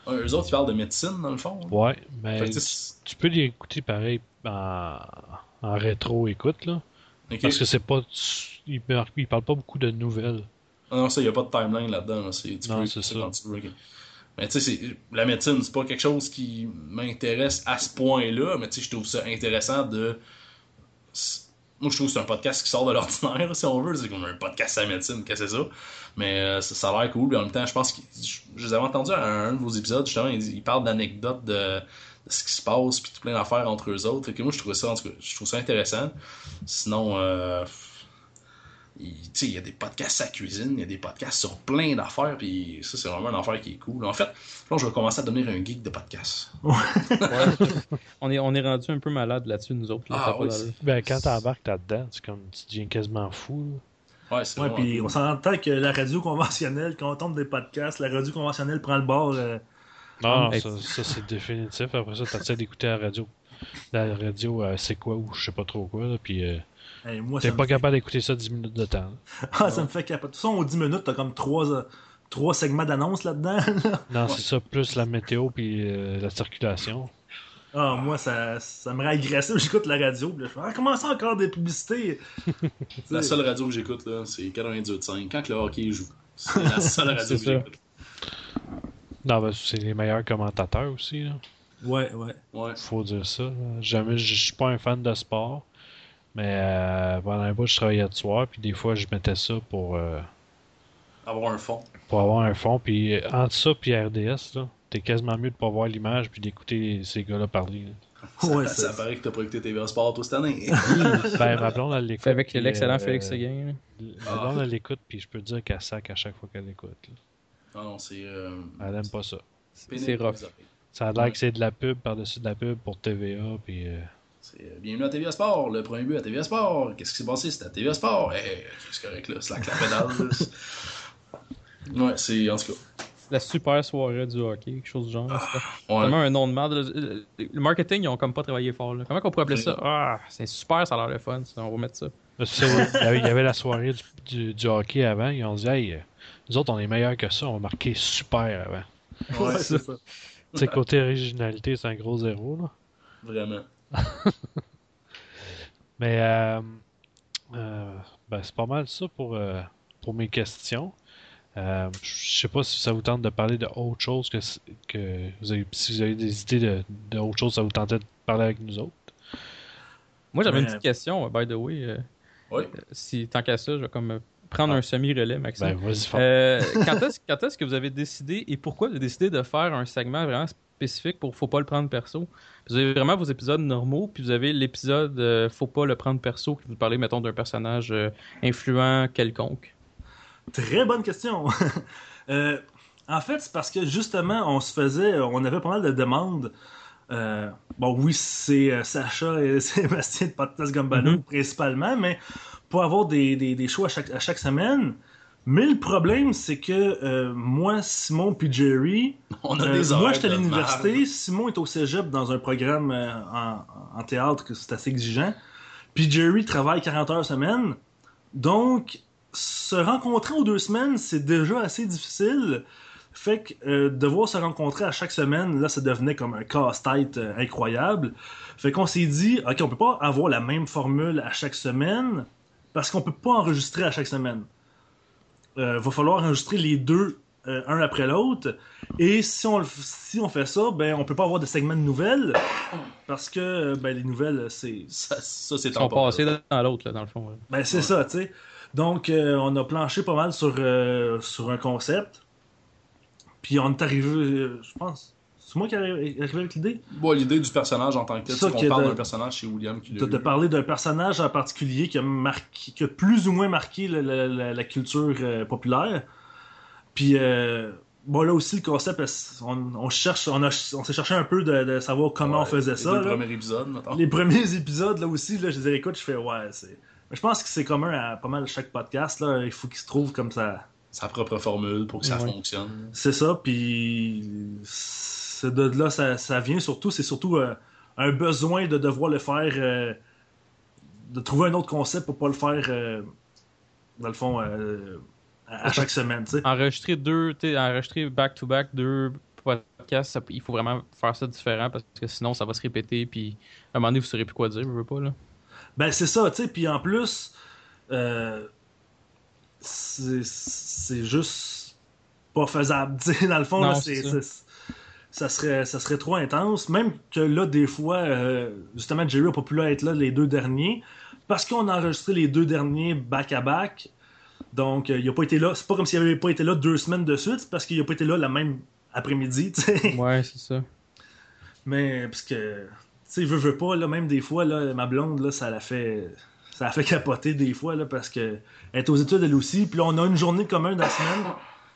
[SPEAKER 2] eux autres, ils parlent de médecine, dans le fond.
[SPEAKER 1] Ouais, mais tu, peux les écouter pareil en, en rétro-écoute. là. Parce que c'est pas. Ils, ils parlent pas beaucoup de nouvelles.
[SPEAKER 2] Ah non, ça, il n'y a pas de timeline là-dedans. non,
[SPEAKER 1] c'est ça.
[SPEAKER 2] Mais tu sais, la médecine, c'est pas quelque chose qui m'intéresse à ce point-là, mais tu sais, je trouve ça intéressant de. Moi, je trouve que c'est un podcast qui sort de [laughs] l'ordinaire, si on veut. C'est comme un podcast à la médecine, qu'est-ce que c'est ça? Mais euh, ça, a l'air cool. Puis en même temps, je pense que. Je, vous avais entendu à un, de vos épisodes, justement, ils, parlent d'anecdotes de, ce qui se passe, puis tout plein d'affaires entre eux autres. Fait que moi, je trouve ça, en tout cas, je trouve ça intéressant. Sinon, euh, il y a des podcasts à cuisine, il y a des podcasts sur plein d'affaires, puis ça, c'est vraiment une affaire qui est cool. En fait, là, je vais commencer à devenir un geek de podcast. [laughs]
[SPEAKER 4] on, est, on est rendu un peu malade là-dessus, nous autres.
[SPEAKER 1] ah, oui, ben, quand t'embarques là-dedans, c'est comme tu deviens quasiment fou.
[SPEAKER 3] Ouais, c'est ouais, puis on s'entend que la radio conventionnelle, quand on tombe des podcasts, la radio conventionnelle prend le bord. Euh,
[SPEAKER 1] non, ça, c'est définitif. Après ça, t'essaies d'écouter la radio. La radio, euh, c'est quoi ou je sais pas trop quoi, puis. Euh, T'es pas capable d'écouter ça 10 minutes de temps.
[SPEAKER 3] ah, ça me fait capable. De toute façon, aux 10 minutes, t'as comme 3, euh, trois segments d'annonce là-dedans. [laughs]
[SPEAKER 1] non, c'est ça, plus la météo puis euh, la circulation.
[SPEAKER 3] Ah, moi, ça, ça me rend agressif. J'écoute la radio. Puis je fais, ah, comment ça encore des publicités? [laughs]
[SPEAKER 2] La seule radio que j'écoute, là, c'est 92.5. Quand le hockey joue. C'est la [laughs] seule radio que j'écoute.
[SPEAKER 1] Non, ben, c'est les meilleurs commentateurs aussi. Là.
[SPEAKER 3] Ouais, ouais.
[SPEAKER 2] ouais.
[SPEAKER 1] Faut dire ça. Jamais, je suis pas un fan de sport. Mais euh, pendant un bout, je travaillais de soir, puis des fois, je mettais ça pour. Euh,
[SPEAKER 2] avoir un fond.
[SPEAKER 1] Pour avoir un fond. Puis euh, entre ça puis RDS, là, t'es quasiment mieux de pas voir l'image puis d'écouter ces gars-là parler. [laughs]
[SPEAKER 2] Ça, ouais, ça, paraît que t'as pas écouté TV Sport toute cette année. [laughs]
[SPEAKER 1] ben, ma blonde, elle l'écoute.
[SPEAKER 4] Avec l'excellent Félix Seguin.
[SPEAKER 1] Ma blonde, elle l'écoute, puis je peux dire qu'elle sac à chaque fois qu'elle l'écoute.
[SPEAKER 2] Ah non, c'est.
[SPEAKER 1] Elle aime pas ça.
[SPEAKER 4] C'est rough.
[SPEAKER 1] Ça a l'air que c'est de la pub par-dessus de la pub pour TVA, puis.
[SPEAKER 2] C'est euh, bienvenue à TVA Sport, le premier but à TVA Sport. Qu'est-ce qui s'est passé? C'était à TVA Sport. Eh, c'est correct là, c'est la pédale. [laughs] ouais, c'est en tout cas.
[SPEAKER 4] La super soirée du hockey, quelque chose du genre. Ah, ouais. Vraiment un nom de merde. Le marketing, ils ont comme pas travaillé fort. Là. Comment on pourrait appeler ça? Ah, c'est super, ça a l'air le fun. On va mettre ça.
[SPEAKER 1] il y avait la soirée du, du, hockey avant. Ils ont dit, hey, nous autres, on est meilleurs que ça. On a marqué super
[SPEAKER 3] avant. Ouais, c'est ça.
[SPEAKER 1] Côté originalité, c'est un gros zéro. Là.
[SPEAKER 2] Vraiment. [laughs]
[SPEAKER 1] Mais euh, euh, ben, c'est pas mal ça pour, euh, pour mes questions. je sais pas si ça vous tente de parler de autre chose que, que vous avez, si vous avez des idées de, de autre chose, ça vous tente de parler avec nous autres.
[SPEAKER 4] Moi j'avais une petite question, by the way.
[SPEAKER 2] oui.
[SPEAKER 4] Si tant qu'à ça, je vais comme prendre ah. un semi-relais, Maxime.
[SPEAKER 1] Ben,
[SPEAKER 4] quand est-ce est que vous avez décidé et pourquoi vous avez décidé de faire un segment vraiment spécifique pour Faut pas le prendre perso. Vous avez vraiment vos épisodes normaux, puis vous avez l'épisode euh, Faut pas le prendre perso, qui vous parlez, mettons, d'un personnage euh, influent quelconque.
[SPEAKER 3] Très bonne question. [laughs] Euh, en fait, c'est parce que justement, on se faisait, on avait pas mal de demandes. bon, oui, c'est Sacha et [laughs] Sébastien de Podcast mm-hmm. principalement, mais pour avoir des, des, shows à chaque, à chaque semaine, Mais le problème, c'est que euh, moi, Simon puis Jerry,
[SPEAKER 2] On a
[SPEAKER 3] euh,
[SPEAKER 2] des
[SPEAKER 3] moi j'étais à l'université. Simon est au cégep dans un programme euh, en, en théâtre que c'est assez exigeant. Puis Jerry travaille 40 heures semaine. Donc, se rencontrer aux deux semaines, c'est déjà assez difficile. Fait que devoir se rencontrer à chaque semaine, là, ça devenait comme un casse-tête incroyable. Fait qu'on s'est dit, OK, on peut pas avoir la même formule à chaque semaine parce qu'on peut pas enregistrer à chaque semaine. Euh, va falloir enregistrer les deux euh, un après l'autre. Et si on, si on fait ça, ben on peut pas avoir de segments de nouvelles parce que euh, ben, les nouvelles, c'est
[SPEAKER 2] Ça, ça, c'est
[SPEAKER 4] Ils sont passés dans l'autre, là, dans le fond. ouais.
[SPEAKER 3] ben, c'est ça, tu sais. Donc, euh, on a planché pas mal sur, sur un concept. Puis on est arrivé, je pense. C'est moi qui arrivé avec l'idée?
[SPEAKER 2] Bon, l'idée du personnage en tant que tel,
[SPEAKER 3] Ça
[SPEAKER 2] c'est qu'on parle
[SPEAKER 3] de-
[SPEAKER 2] d'un personnage chez William qui
[SPEAKER 3] de, de parler d'un personnage en particulier qui a, marqué, qui a plus ou moins marqué la, la culture euh, populaire. Puis, euh, bon, là aussi, le concept, on, on cherche, on, a- on s'est cherché un peu de, de savoir comment
[SPEAKER 2] Ouais,
[SPEAKER 3] on faisait
[SPEAKER 2] les
[SPEAKER 3] ça. là.
[SPEAKER 2] premiers épisodes.
[SPEAKER 3] Les premiers épisodes, là aussi, là, je disais, écoute, je fais, ouais, c'est. Mais je pense que c'est commun à pas mal chaque podcast, là. Il faut qu'il se trouve comme ça.
[SPEAKER 2] Sa propre formule pour que ça
[SPEAKER 4] Ouais.
[SPEAKER 2] fonctionne.
[SPEAKER 3] C'est ça, puis. C'est de là, ça, ça vient surtout, c'est surtout euh, un besoin de devoir le faire. euh, de trouver un autre concept pour pas le faire, euh, dans le fond, à, à chaque semaine.
[SPEAKER 4] Enregistrer deux, enregistrer back-to-back deux podcasts, ça- il faut vraiment faire ça différent parce que sinon ça va se répéter. Puis à un moment donné, vous saurez plus quoi dire, je veux pas. Là.
[SPEAKER 3] Ben, c'est ça, tu sais. Puis en plus, c'est c'est juste pas faisable. [laughs] Tu sais, dans le fond,
[SPEAKER 4] c'est- ça.
[SPEAKER 3] serait, ça serait trop intense. Même que là, des fois, euh, justement, Jerry n'a pas pu là être là les deux derniers parce qu'on a enregistré les deux derniers back-à-back. Donc, euh, il a pas été là. C'est pas comme s'il avait pas été là deux semaines de suite, c'est parce qu'il a pas été là la même après-midi. [laughs]
[SPEAKER 4] Ouais, c'est ça.
[SPEAKER 3] Mais parce que tu sais, veut, veut pas, là, même des fois, là, ma blonde, là, ça la fait. Ça la fait capoter des fois là, parce que elle est aux études elle aussi. Puis là, on a une journée commune dans la semaine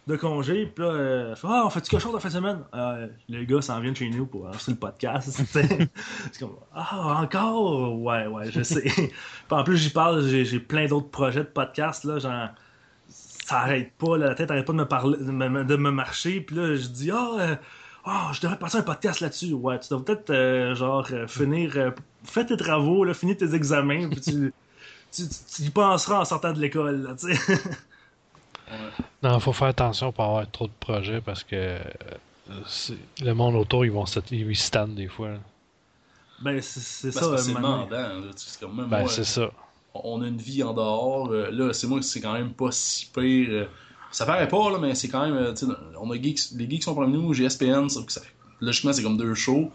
[SPEAKER 3] de congé. Puis là, euh, elle fait Ah, on fait-tu quelque chose la fin de semaine? Euh, les gars s'en viennent chez nous pour lancer le podcast. [laughs] C'est comme Ah, encore? Ouais, ouais, je sais. [laughs] En plus, j'y parle, j'ai plein d'autres projets de podcast. Là, genre, ça arrête pas, la tête arrête pas de me parler, de me, marcher. Puis là, je dis Ah, euh, ah, je devrais passer un podcast là-dessus. Ouais, tu devrais peut-être, euh, genre, euh, finir. fais tes travaux, là, finis tes examens, puis tu, [laughs] tu, tu- y penseras en sortant de l'école, tu sais.
[SPEAKER 1] Non, faut faire attention pour avoir trop de projets parce que euh, le monde autour, ils vont se ils se tannent des fois. là.
[SPEAKER 3] Ben, c'est c'est ça,
[SPEAKER 2] c'est même
[SPEAKER 1] Ben, c'est ça.
[SPEAKER 2] on a une vie en dehors. euh, là, c'est moi que c'est quand même pas si pire. euh, ça paraît pas, là, mais c'est quand même. on a Geeks, les Geeks sont parmi nous, j'ai SPN, sauf que ça, logiquement, c'est comme deux shows.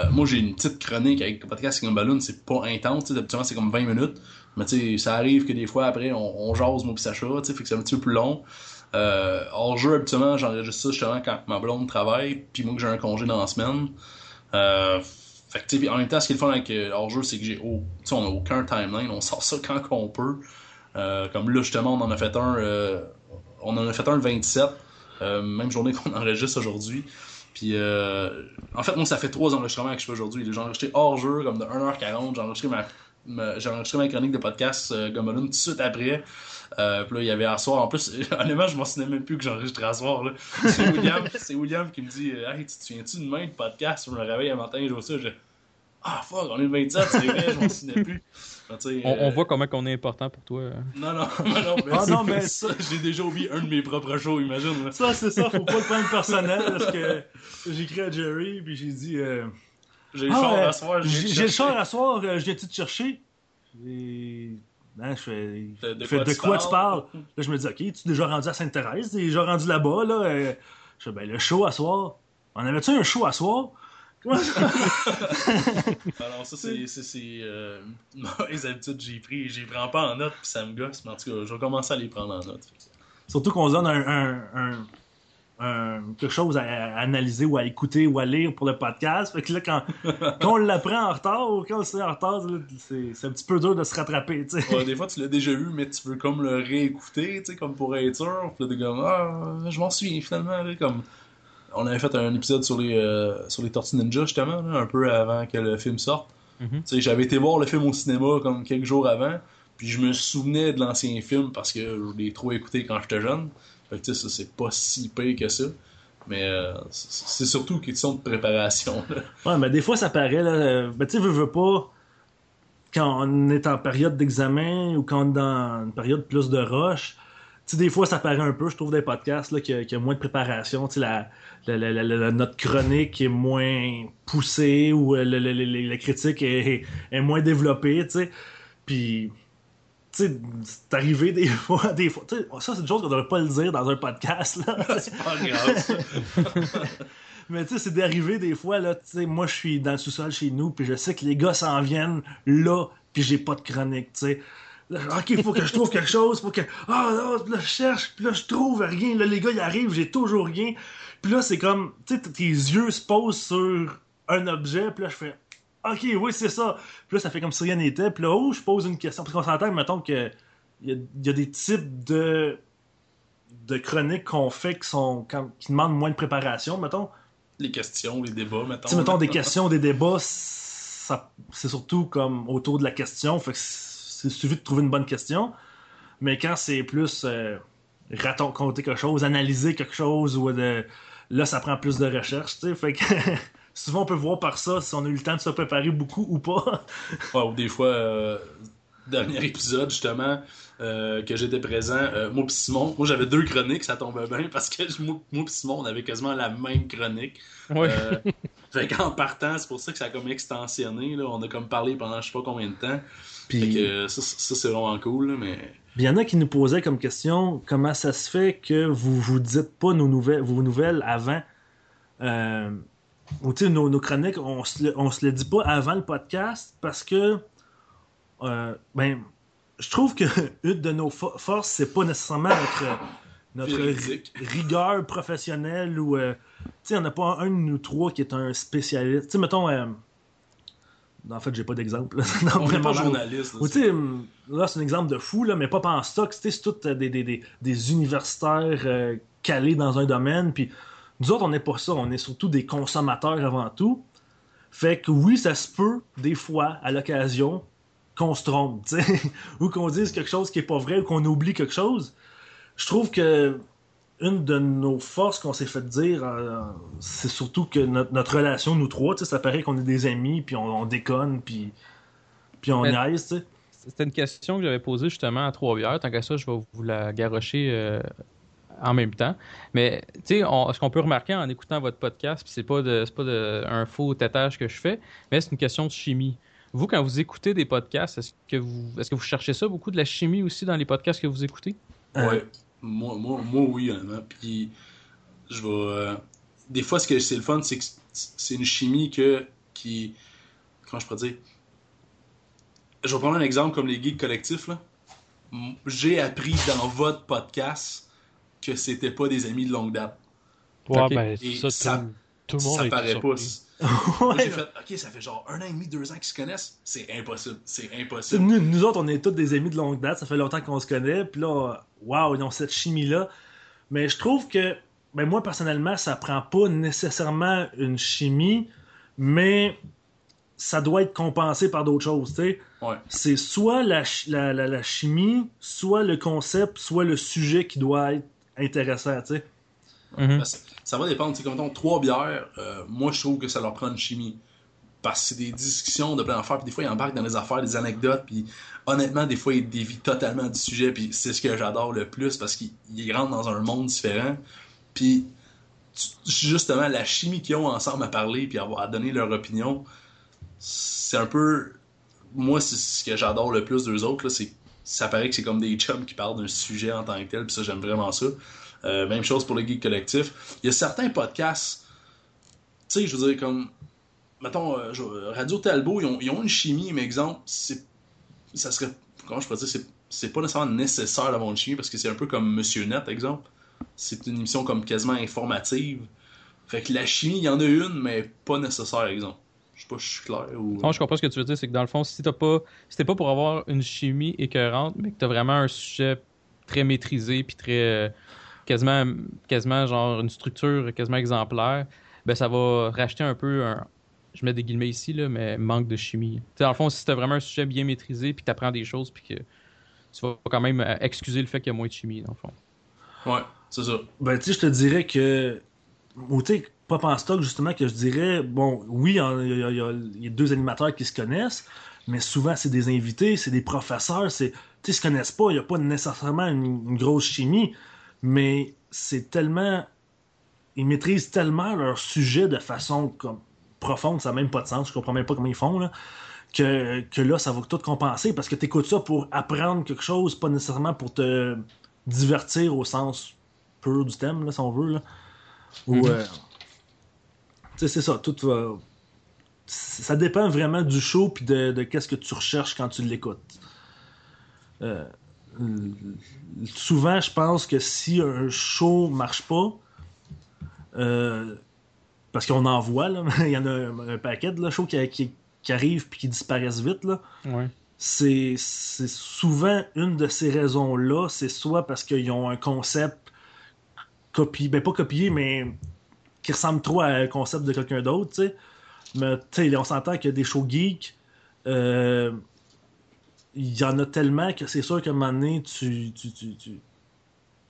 [SPEAKER 2] Euh, moi, j'ai une petite chronique avec le podcast Single Balloon, c'est pas intense, d'habitude, c'est comme 20 minutes. Mais tu sais, ça arrive que des fois, après, on, jase, moi pis tu sais, fait que c'est un petit peu plus long. Euh, hors jeu, habituellement, j'enregistre ça justement quand ma blonde travaille, puis moi que j'ai un congé dans la semaine. Euh, fait que, tu sais, en même temps, ce qui est le fun avec hors jeu, c'est que j'ai on a aucun timeline, on sort ça [laughs] quand qu'on peut. Comme là, justement, on en a fait un, on en a fait un le 27, euh, même journée [laughs] qu'on enregistre aujourd'hui. Puis, euh, en fait, moi, ça fait trois enregistrements que je fais aujourd'hui. J'ai enregistré hors jeu, comme de 1h40. J'ai enregistré ma, ma- j'ai enregistré ma chronique de podcast euh, Gumballoon tout de suite après. Euh, puis là, il y avait à soir. En plus, [laughs] honnêtement, je m'en souvenais même plus que j'enregistrais à soir. [laughs] C'est William, qui me dit euh, Hey, tu te souviens-tu de main de podcast? Je me réveille un matin, je vois ça. Je Ah, fuck, on est le 27, c'est vrai, je m'en souvenais plus.
[SPEAKER 4] On, on
[SPEAKER 2] euh,
[SPEAKER 4] voit comment on est important pour toi.
[SPEAKER 2] Non, non, [laughs] non, non, mais,
[SPEAKER 3] Ah, non, mais [laughs]
[SPEAKER 2] ça, j'ai déjà oublié un de mes propres shows, imagine. là.
[SPEAKER 3] Ça, c'est ça, faut pas le prendre personnel, parce que j'ai écrit à Jerry, puis j'ai dit. euh,
[SPEAKER 2] J'ai le
[SPEAKER 3] Ah,
[SPEAKER 2] char à soir,
[SPEAKER 3] J'ai le char à soir, euh, je viens-tu te chercher? Et... Hein, je fais,
[SPEAKER 2] De- de
[SPEAKER 3] je fais,
[SPEAKER 2] quoi
[SPEAKER 3] de
[SPEAKER 2] tu
[SPEAKER 3] quoi tu
[SPEAKER 2] parles?
[SPEAKER 3] Là, je me dis, ok, tu es déjà rendu à Sainte-Thérèse, tu es déjà rendu là-bas, là? je fais, ben, le show à soir. On avait-tu un show à soir? [laughs]
[SPEAKER 2] Alors ça, c'est c'est- c'est, euh, [laughs] une mauvaise habitude que j'ai pris. J'y prends pas en note, puis ça me gosse. Mais en tout cas, je vais commencer à les prendre en note.
[SPEAKER 3] Surtout qu'on se donne un, un- un- quelque chose à, à analyser ou à écouter ou à lire pour le podcast. Fait que là, quand, [laughs] quand on l'apprend en retard ou quand on le sait en retard, c'est c'est un petit peu dur de se rattraper.
[SPEAKER 2] Ouais, des fois, tu l'as déjà vu, mais tu veux comme le réécouter, tu sais, comme pour être sûr. Puis là, t'es comme, ah, je m'en souviens finalement. Là, comme... On avait fait un épisode sur les, euh, sur les Tortues Ninja, justement, là, un peu avant que le film sorte.
[SPEAKER 4] Mhm.
[SPEAKER 2] J'avais été voir le film au cinéma comme quelques jours avant. Puis je me souvenais de l'ancien film parce que je l'ai trop écouté quand j'étais jeune. Fait que tu sais, ça, c'est pas si pire que ça. Mais euh, c'est surtout une question de préparation. là.
[SPEAKER 3] Ouais, mais des fois, ça paraît, là. euh, Ben, tu sais, veux, veux pas. Quand on est en période d'examen ou quand on est dans une période plus de rush, tu sais, des fois, ça paraît un peu, je trouve, des podcasts, là, qu'il y, a- qu'il y a moins de préparation. Tu sais, la, la, la, la- la- notre chronique est moins poussée ou euh, la critique est, est moins développée, tu sais. Puis. Tu sais, c'est arrivé des [laughs] fois, des fois. ça, c'est une chose qu'on devrait pas le dire dans un podcast, là. [laughs]
[SPEAKER 2] c'est pas grave. [laughs]
[SPEAKER 3] Mais tu sais, c'est d'arriver des fois, là, tu sais, moi je suis dans le sous-sol chez nous, puis je sais que les gars s'en viennent là, puis j'ai pas de chronique, tu sais. Là, ok, il faut que je trouve quelque chose, faut que. Ah, là, là, je cherche, puis là, je trouve rien. Là, les gars, ils arrivent, j'ai toujours rien. Puis là, c'est comme, tu sais, tes yeux se posent sur un objet, puis là, je fais. Ok, oui, c'est ça. Puis là, ça fait comme si rien n'était. Puis là, oh, je pose une question. Parce qu'on s'entend, mettons que il y, a- il y a des types de de chroniques qu'on fait qui sont quand- qui demandent moins de préparation, mettons.
[SPEAKER 2] Les questions, les débats, mettons.
[SPEAKER 3] Tu mettons des questions, des débats, c'est surtout comme autour de la question. Fait que c'est il suffit de trouver une bonne question. Mais quand c'est plus euh, raconter quelque chose, analyser quelque chose, ou de, là, ça prend plus de recherche. tu sais. Fait que [laughs] souvent, on peut voir par ça si on a eu le temps de se préparer beaucoup ou pas. [laughs]
[SPEAKER 2] Ouais, ou des fois, euh, dernier épisode, justement, euh, que j'étais présent, euh, moi pis Simon, moi j'avais deux chroniques, ça tombait bien, parce que moi, moi pis Simon, on avait quasiment la même chronique.
[SPEAKER 4] Ouais.
[SPEAKER 2] Euh, fait qu'en partant, c'est pour ça que ça a comme extensionné, là. on a comme parlé pendant je sais pas combien de temps.
[SPEAKER 3] Puis
[SPEAKER 2] que ça, ça, c'est vraiment cool, mais...
[SPEAKER 3] il y en a qui nous posaient comme question comment ça se fait que vous vous dites pas nos nouvelles, vos nouvelles avant. Euh, ou nos, nos chroniques, on se, le, on se le dit pas avant le podcast parce que euh, ben je trouve que [laughs] une de nos fo- forces, c'est pas nécessairement notre, notre rigueur professionnelle ou euh, tu sais, on n'a pas un de nous trois qui est un spécialiste. Tu sais, mettons euh, en fait, j'ai pas d'exemple. [laughs] Non,
[SPEAKER 2] On n'est pas journaliste. là,
[SPEAKER 3] là c'est un exemple de fou, là, mais pas en stock. C'est tous des, des, des, des universitaires euh, calés dans un domaine. Puis nous autres, on n'est pas ça. On est surtout des consommateurs avant tout. Fait que oui, ça se peut, des fois, à l'occasion, qu'on se trompe, [laughs] tu sais, ou qu'on dise quelque chose qui est pas vrai, ou qu'on oublie quelque chose. Je trouve que une de nos forces qu'on s'est fait dire, euh, c'est surtout que notre, notre relation, nous trois, tu sais, ça paraît qu'on est des amis, puis on, on déconne, puis, puis on niaise, tu sais.
[SPEAKER 4] C'était une question que j'avais posée justement à Trois-Rivières. Tant qu'à ça, je vais vous la garrocher euh, en même temps. Mais tu sais, ce qu'on peut remarquer en écoutant votre podcast, puis c'est pas de, c'est pas de, un faux têtage que je fais, mais c'est une question de chimie. Vous, quand vous écoutez des podcasts, est-ce que vous, est-ce que vous cherchez ça beaucoup de la chimie aussi dans les podcasts que vous écoutez?
[SPEAKER 3] Euh,
[SPEAKER 2] Ouais. Moi, moi, moi, oui, honnêtement. Puis, je vais. euh, Des fois, ce que c'est le fun, c'est que c'est une chimie que. qui. Comment je pourrais dire? Je vais prendre un exemple comme les geeks collectifs. là. J'ai appris dans votre podcast que c'était pas des amis de longue date.
[SPEAKER 1] Ouais, ben,
[SPEAKER 2] Et
[SPEAKER 1] ça,
[SPEAKER 2] ça-
[SPEAKER 1] tout, le monde
[SPEAKER 2] ça paraît pas.
[SPEAKER 1] surpris. [laughs]
[SPEAKER 2] Moi,
[SPEAKER 3] ouais,
[SPEAKER 2] J'ai fait, ok, ça fait genre un an et demi, deux ans qu'ils se connaissent. C'est impossible. C'est impossible.
[SPEAKER 3] Nous, nous autres, on est tous des amis de longue date, ça fait longtemps qu'on se connaît, puis là, waouh, ils ont cette chimie-là. Mais je trouve que, ben moi, personnellement, ça prend pas nécessairement une chimie, mais ça doit être compensé par d'autres choses, tu sais.
[SPEAKER 2] Ouais.
[SPEAKER 3] C'est soit la, ch- la, la, la chimie, soit le concept, soit le sujet qui doit être intéressant, tu
[SPEAKER 4] Mhm.
[SPEAKER 2] Ça va dépendre. C'est comme mettons, trois bières, euh, moi je trouve que ça leur prend une chimie. Parce que c'est des discussions de plein d'affaires, puis des fois ils embarquent dans des affaires, des anecdotes, puis honnêtement, des fois ils dévient totalement du sujet, puis c'est ce que j'adore le plus parce qu'ils ils rentrent dans un monde différent. Puis justement, la chimie qu'ils ont ensemble à parler, puis à, donner leur opinion, c'est un peu. Moi, c'est ce que j'adore le plus d'eux autres, c'est ça paraît que c'est comme des chums qui parlent d'un sujet en tant que tel, puis ça, j'aime vraiment ça. Euh, même chose pour le geek collectif. Il y a certains podcasts, tu sais, je veux dire, comme, mettons, euh, Radio Talbot, ils ont, ils ont une chimie, mais exemple, c'est, ça serait, comment je pourrais dire, c'est, c'est pas nécessairement nécessaire d'avoir une chimie, parce que c'est un peu comme Monsieur Net, exemple. C'est une émission comme quasiment informative. Fait que la chimie, il y en a une, mais pas nécessaire, exemple. Je sais pas si je suis clair ou...
[SPEAKER 4] Non, je comprends ce que tu veux dire, c'est que dans le fond, si t'as pas, si t'es pas pour avoir une chimie écœurante, mais que t'as vraiment un sujet très maîtrisé puis très euh, quasiment, quasiment genre une structure quasiment exemplaire, ben ça va racheter un peu un, je mets des guillemets ici là, mais manque de chimie. Tu sais, dans le fond, si t'as vraiment un sujet bien maîtrisé puis que t'apprends des choses puis que tu vas quand même euh, excuser le fait qu'il y a moins de chimie, dans le fond.
[SPEAKER 2] Ouais, c'est ça.
[SPEAKER 3] Ben, tu sais, je te dirais que. Ou tu sais, pas en stock, justement, que je dirais, bon, oui, il y, a- y y deux animateurs qui se connaissent, mais souvent, c'est des invités, c'est des professeurs, c'est. Tu sais, ils se connaissent pas, il n'y a pas nécessairement une, une grosse chimie, mais c'est tellement. Ils maîtrisent tellement leur sujet de façon comme profonde, ça n'a même pas de sens, je comprends même pas comment ils font, là. Que, que là, ça va tout compenser parce que tu écoutes ça pour apprendre quelque chose, pas nécessairement pour te divertir au sens pur du thème, là, si on veut. Là. Ou, euh, tu sais, c'est ça, tout va. Ça dépend vraiment du show puis de, de qu'est-ce que tu recherches quand tu l'écoutes. Euh, souvent, je pense que si un show marche pas, euh, parce qu'on en voit, là, [laughs] il y en a un, un paquet de là, shows qui, qui, qui arrivent puis qui disparaissent vite. Là
[SPEAKER 4] Ouais.
[SPEAKER 3] c'est c'est souvent une de ces raisons-là. C'est soit parce qu'ils ont un concept copié, ben pas copié, mais qui ressemble trop à un concept de quelqu'un d'autre. Mais tu sais, on s'entend qu'il y a des shows geeks. euh, il y en a tellement que c'est sûr qu'à un moment donné, tu. tu, tu,
[SPEAKER 4] Il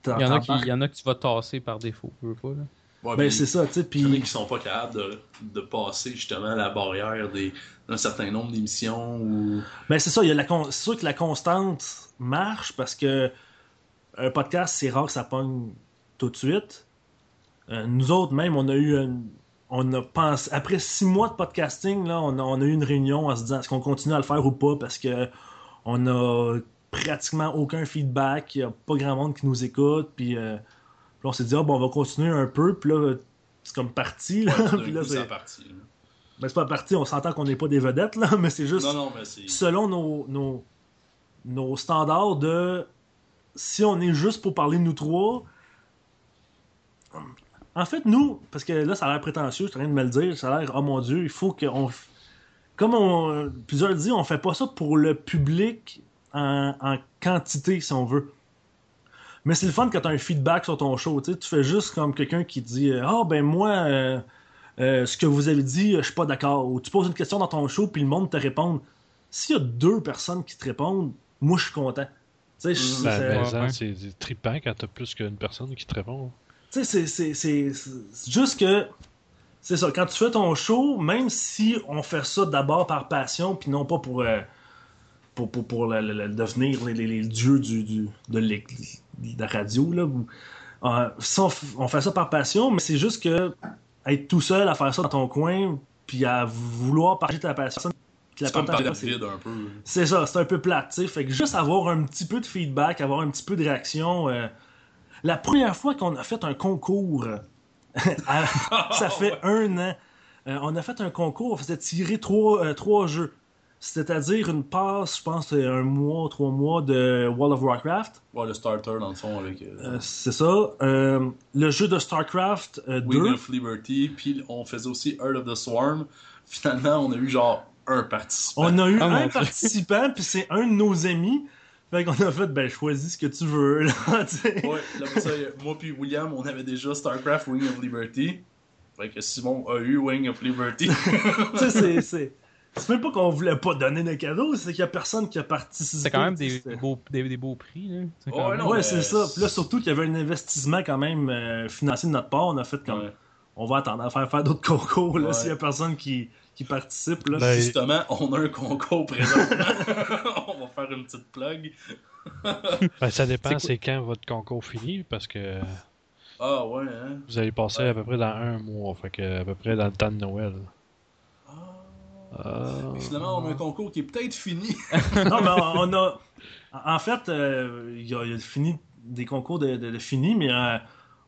[SPEAKER 4] y, en a qui, il y en a que tu vas tasser par défaut, tu veux pas, là.
[SPEAKER 2] Ouais,
[SPEAKER 3] Ben,
[SPEAKER 2] puis
[SPEAKER 3] c'est ça, tu sais.
[SPEAKER 2] Il y en a
[SPEAKER 3] Puis
[SPEAKER 2] qui sont pas capables de, de passer justement la barrière des- d'un certain nombre d'émissions ou.
[SPEAKER 3] Ben c'est ça, il y a la con- c'est sûr que la constante marche parce que un podcast, c'est rare que ça pogne tout de suite. Euh, nous autres, même, on a eu une- on a pensé après six mois de podcasting, là, on a, on a eu une réunion en se disant est-ce qu'on continue à le faire ou pas parce que on a pratiquement aucun feedback, il n'y a pas grand monde qui nous écoute, puis euh, là, on s'est dit ah, bon, on va continuer un peu, puis là, c'est comme parti, là, puis c'est
[SPEAKER 2] parti.
[SPEAKER 3] ben, c'est pas parti, on s'entend qu'on n'est pas des vedettes, là, mais c'est juste
[SPEAKER 2] Non, non, mais c'est.
[SPEAKER 3] selon nos, nos, nos standards de si on est juste pour parler de nous trois. En fait, nous, parce que là, ça a l'air prétentieux, je suis en train de me le dire, ça a l'air, oh mon dieu, il faut qu'on. Comme on, plusieurs disent, on fait pas ça pour le public en, en quantité, si on veut. Mais c'est le fun quand tu as un feedback sur ton show. Tu fais juste comme quelqu'un qui dit Ah, ben moi, euh, euh, ce que vous avez dit, je suis pas d'accord. Ou tu poses une question dans ton show, puis le monde te répond. S'il y a deux personnes qui te répondent, moi, je suis content. Je-
[SPEAKER 1] Ben,
[SPEAKER 3] c'est-
[SPEAKER 1] ben, trippant quand t'as plus qu'une personne qui te répond.
[SPEAKER 3] Tu sais, c'est- c'est- c'est c'est juste que. C'est ça, quand tu fais ton show, même si on fait ça d'abord par passion, puis non pas pour. euh, pour, pour, pour le- le- le- devenir les, les- les dieux du, du- de, la radio, là. ou- euh, si on, fait ça par passion, mais c'est juste que être tout seul à faire ça dans ton coin, puis à vouloir partager ta passion,
[SPEAKER 2] C'est comme parler vide un peu.
[SPEAKER 3] c'est ça, c'est un peu plate, tu. Fait que juste avoir un petit peu de feedback, avoir un petit peu de réaction. euh, La première fois qu'on a fait un concours, [laughs] ça [laughs] fait un an, euh, on a fait un concours, on faisait tirer trois, euh, trois jeux. C'est-à-dire une passe, je pense, euh, un mois, trois mois de World of Warcraft.
[SPEAKER 2] Ouais, le starter dans le fond avec euh,
[SPEAKER 3] Euh, c'est ça. Euh, le jeu de StarCraft euh, 2.
[SPEAKER 2] Wing of Liberty, puis on faisait aussi Heart of the Swarm. Finalement, on a eu genre un participant.
[SPEAKER 3] On a eu
[SPEAKER 4] Ah,
[SPEAKER 3] un participant, puis c'est un de nos amis. Fait qu'on a fait, ben, choisis ce que tu veux, là, [laughs] tu sais.
[SPEAKER 2] Ouais, là, pour ça, moi puis William, on avait déjà StarCraft Wing of Liberty. Fait que Simon a eu Wing of Liberty. [laughs]
[SPEAKER 3] tu sais, c'est- c'est. C'est même pas qu'on voulait pas donner de cadeaux, c'est qu'il y a personne qui a participé.
[SPEAKER 4] C'est quand même des beaux, des, des beaux prix, là. C'est
[SPEAKER 2] Ouais,
[SPEAKER 4] même-
[SPEAKER 3] Ouais, ça. Puis là, surtout qu'il y avait un investissement quand même euh, financier de notre part. On a fait comme.
[SPEAKER 2] Ouais.
[SPEAKER 3] On va attendre à faire faire d'autres concours, là,
[SPEAKER 2] Ouais.
[SPEAKER 3] s'il y a personne qui, qui participe, là.
[SPEAKER 1] Ben,
[SPEAKER 2] Justement, on a un concours présentement. [laughs] faire une petite plug. [laughs]
[SPEAKER 1] Ben, ça dépend,
[SPEAKER 4] C'est
[SPEAKER 1] quand votre concours finit, parce que
[SPEAKER 2] Ah ouais, hein?
[SPEAKER 1] vous allez passer
[SPEAKER 2] Ouais.
[SPEAKER 1] à peu près dans un mois, fait que à peu près dans le temps de Noël.
[SPEAKER 2] Ah.
[SPEAKER 1] Ah.
[SPEAKER 2] Finalement, on a un concours qui est peut-être fini. [laughs]
[SPEAKER 3] non, mais on, on a. En fait, euh, il y, a il y a fini des concours de, de, de fini, mais euh,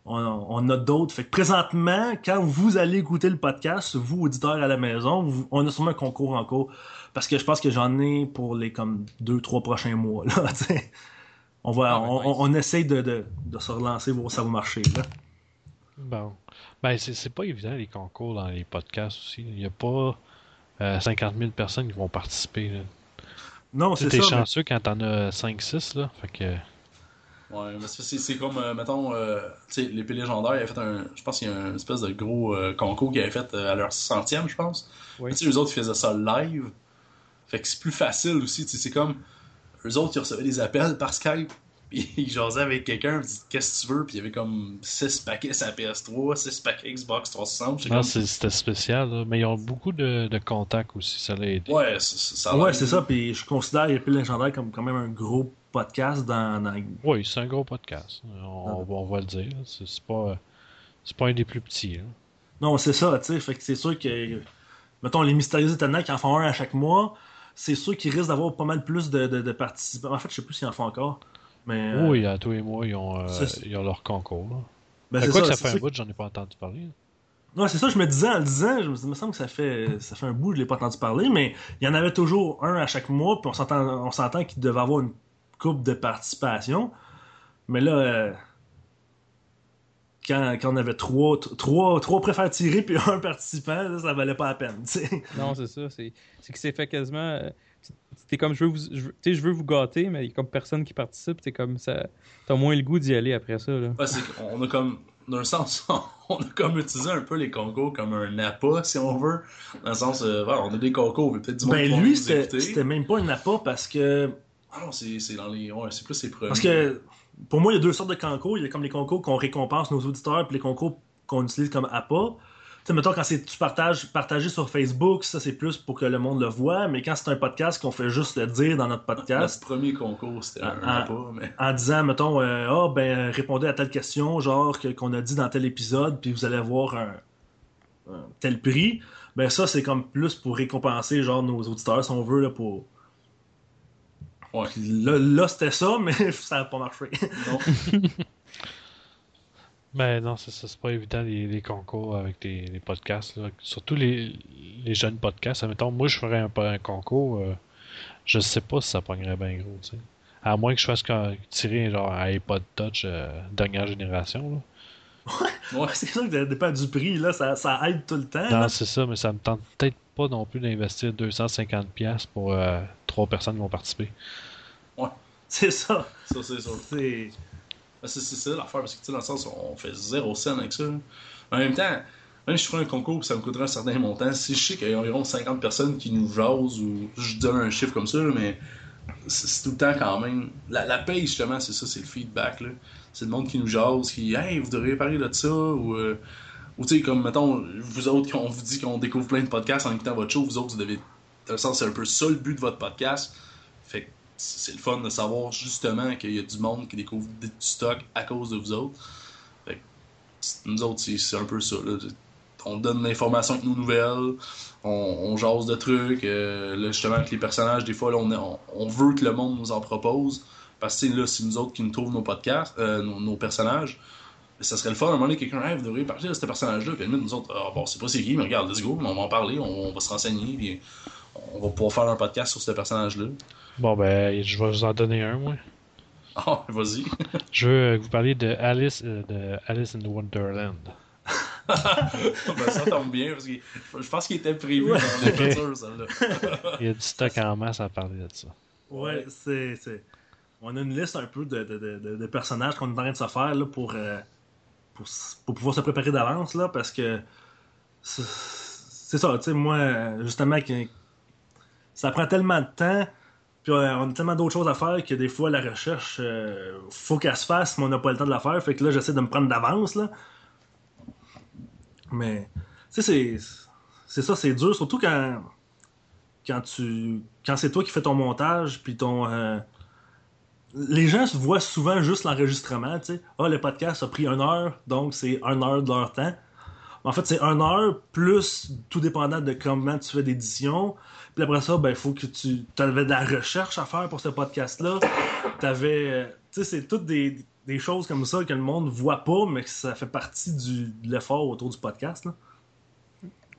[SPEAKER 3] on, on a d'autres. Fait que présentement, quand vous allez écouter le podcast, vous, auditeurs à la maison, vous- on a sûrement un concours en cours. Parce que je pense que j'en ai pour les comme deux, trois prochains mois. Là, [laughs] on, va,
[SPEAKER 2] Ah, ben,
[SPEAKER 3] on,
[SPEAKER 2] nice.
[SPEAKER 3] on- on essaye de, de, de se relancer, voir si ça va marcher. Là.
[SPEAKER 1] Bon. Ben, c'est c'est pas évident les concours dans les podcasts aussi. Il n'y a pas euh, 50 000 personnes qui vont participer. Là.
[SPEAKER 3] Non, c'est
[SPEAKER 1] t'es
[SPEAKER 3] ça. mais-
[SPEAKER 1] chanceux quand t'en as 5-6, là. Fait que.
[SPEAKER 2] Ouais, mais c'est- comme, euh, mettons, euh, tu sais, l'épée légendaire, il avait fait un. Je pense qu'il y a un espèce de gros euh, concours qu'ils avaient fait euh, à leur centième, je pense.
[SPEAKER 4] Oui.
[SPEAKER 2] Tu sais, eux autres, ils faisaient ça live. Fait que c'est plus facile aussi, tu sais, c'est comme. eux autres, ils recevaient des appels par Skype. [laughs] Puis ils jasaient avec quelqu'un, ils disaient Qu'est-ce que tu veux Puis il y avait comme 6 paquets sur la PS3, 6 paquets Xbox 360. J'étais
[SPEAKER 1] Non,
[SPEAKER 2] comme,
[SPEAKER 1] c'était spécial, là. mais ils ont beaucoup de, de contacts aussi, ça l'a aidé.
[SPEAKER 2] Ouais, ça,
[SPEAKER 3] c'est ça. Puis je considère Épée légendaire comme quand même un gros podcast dans, dans-
[SPEAKER 1] Oui, c'est un gros podcast. On, on va le dire. C'est pas, c'est pas un des plus petits. là.
[SPEAKER 3] Non, c'est ça, tu sais. Fait que c'est sûr que, mettons, les Mystérieux Étonnants qui en font un à chaque mois, c'est sûr qu'ils risquent d'avoir pas mal plus de, de- de participants. En fait, je sais plus s'ils en font encore. Mais, euh,
[SPEAKER 1] Oui, à tous les mois, ils ont, euh, ils ont leur concours.
[SPEAKER 3] Ben, c'est
[SPEAKER 1] quoi que ça fait un
[SPEAKER 3] ça.
[SPEAKER 1] bout, j'en ai pas entendu parler.
[SPEAKER 3] Non, c'est ça, je me disais en le disant, je me, il me semble que ça fait, ça fait un bout, je l'ai pas entendu parler, mais il y en avait toujours un à chaque mois, puis on s'entend, on s'entend qu'il devait avoir une coupe de participation. Mais là, euh, quand, quand on avait trois, trois, trois préfères tirer puis un participant, là, ça valait pas la peine. tu sais.
[SPEAKER 4] Non, c'est ça. C'est c'est que c'est fait quasiment. euh, T'es comme je veux vous, je veux, tu sais, je veux vous gâter, mais il y a comme personne qui participe. T'es comme ça. T'as moins le goût d'y aller après ça. Là.
[SPEAKER 2] Ouais, c'est qu'on a comme, d'un sens, [laughs] on a comme utilisé un peu les concours comme un appât, si on veut. Dans le sens, euh, voilà, on a des concours, mais peut-être du monde
[SPEAKER 3] Ben lui, c'était c'était même pas un appât parce que
[SPEAKER 2] Ah non, c'est dans les. Ouais, c'est plus premiers.
[SPEAKER 3] Parce que pour moi, il y a deux sortes de concours. Il y a comme les concours qu'on récompense nos auditeurs, puis les concours qu'on utilise comme appât. Tu sais, mettons, quand c'est tu partages partagé sur Facebook, ça c'est plus pour que le monde le voit, mais quand c'est un podcast qu'on fait juste le dire dans notre
[SPEAKER 2] Notre
[SPEAKER 3] podcast,
[SPEAKER 2] premier concours, c'était un appât, mais.
[SPEAKER 3] en disant, mettons, euh, ah, ben, répondez à telle question, genre, qu'on a dit dans tel épisode, puis vous allez avoir un, un tel prix, ben ça, c'est comme plus pour récompenser, genre, nos auditeurs, si on veut, là, pour...
[SPEAKER 2] Ouais.
[SPEAKER 3] Là, là c'était ça, mais [laughs] ça n'a pas marché.
[SPEAKER 2] Non. [laughs]
[SPEAKER 1] Ben non, c'est ça, c'est pas évident les, les concours avec les, les podcasts. Là. Surtout les, les jeunes podcasts. Admettons, moi je ferais un, un concours, euh, je sais pas si ça pognerait bien gros, tu sais. À moins que je fasse tirer genre un iPod Touch euh, dernière génération.
[SPEAKER 2] Ouais.
[SPEAKER 3] c'est sûr que ça dépend du prix, là, ça, ça aide tout le temps.
[SPEAKER 1] Non, c'est ça, mais ça me tente peut-être pas non plus d'investir 250$ piastres pour euh, trois personnes qui vont participer.
[SPEAKER 3] C'est ça.
[SPEAKER 2] Ça, c'est sûr.
[SPEAKER 3] C'est...
[SPEAKER 2] Ben, C'est c'est ça l'affaire, parce que tu sais, dans le sens, on fait zéro scène avec ça. En même temps, même si je ferais un concours que ça me coûterait un certain montant, si je sais qu'il y a environ 50 personnes qui nous jasent, ou je donne un chiffre comme ça, mais c'est c'est tout le temps quand même. La, la paye, justement, c'est ça, c'est le feedback. là. C'est le monde qui nous jase, qui Hey, vous devriez parler de ça, ou. euh, ou tu sais, comme, mettons, vous autres, quand on vous dit qu'on découvre plein de podcasts en écoutant votre show, vous autres, vous devez. Dans le sens, c'est un peu ça le but de votre podcast. Fait que c'est le fun de savoir justement qu'il y a du monde qui découvre du stock à cause de vous autres. Fait que nous autres, c'est un peu ça. là. On donne l'information avec nos nouvelles, on, on jase de trucs. euh, là, justement, avec les personnages, des fois, on, on veut que le monde nous en propose. Parce que là, c'est nous autres qui nous trouvent nos podcasts, euh, nos, nos personnages. Mais ça serait le fun à un moment donné, quelqu'un, hey, vous devriez parler de ce personnage-là. Puis à la limite, nous autres, ah, bon, c'est pas c'est qui, mais regarde, let's go, on va en parler, on, on va se renseigner, puis on va pouvoir faire un podcast sur ce personnage-là.
[SPEAKER 1] Bon, ben, je vais vous en donner un, moi. [laughs]
[SPEAKER 2] Ah, vas-y. [laughs]
[SPEAKER 1] Je veux que vous parliez de Alice, euh, de Alice in Wonderland. [laughs]
[SPEAKER 2] ben, ça tombe bien, parce que je pense qu'il était prévu
[SPEAKER 3] Ouais.
[SPEAKER 2] dans l'écriture, celle-là.
[SPEAKER 1] Il y a du stock en masse à parler de ça.
[SPEAKER 3] Ouais, c'est, c'est- On a une liste un peu de, de, personnages qu'on est en train de se faire là, pour, euh, pour, pouvoir se préparer d'avance, là, parce que c'est, ça, tu sais, moi, justement, que ça prend tellement de temps, puis on a tellement d'autres choses à faire que des fois, la recherche, euh, faut qu'elle se fasse, mais on n'a pas le temps de la faire, fait que là, j'essaie de me prendre d'avance, là. Mais, tu sais, c'est, c'est ça, c'est dur, surtout quand quand tu quand c'est toi qui fais ton montage puis ton euh, les gens voient souvent juste l'enregistrement tu ah le podcast a pris une heure donc c'est une heure de leur temps en fait c'est une heure plus tout dépendant de comment tu fais d'édition puis après ça ben il faut que tu avais de la recherche à faire pour ce podcast là t'avais euh, tu sais c'est toutes des, choses comme ça que le monde voit pas mais que ça fait partie de l'effort autour du podcast là.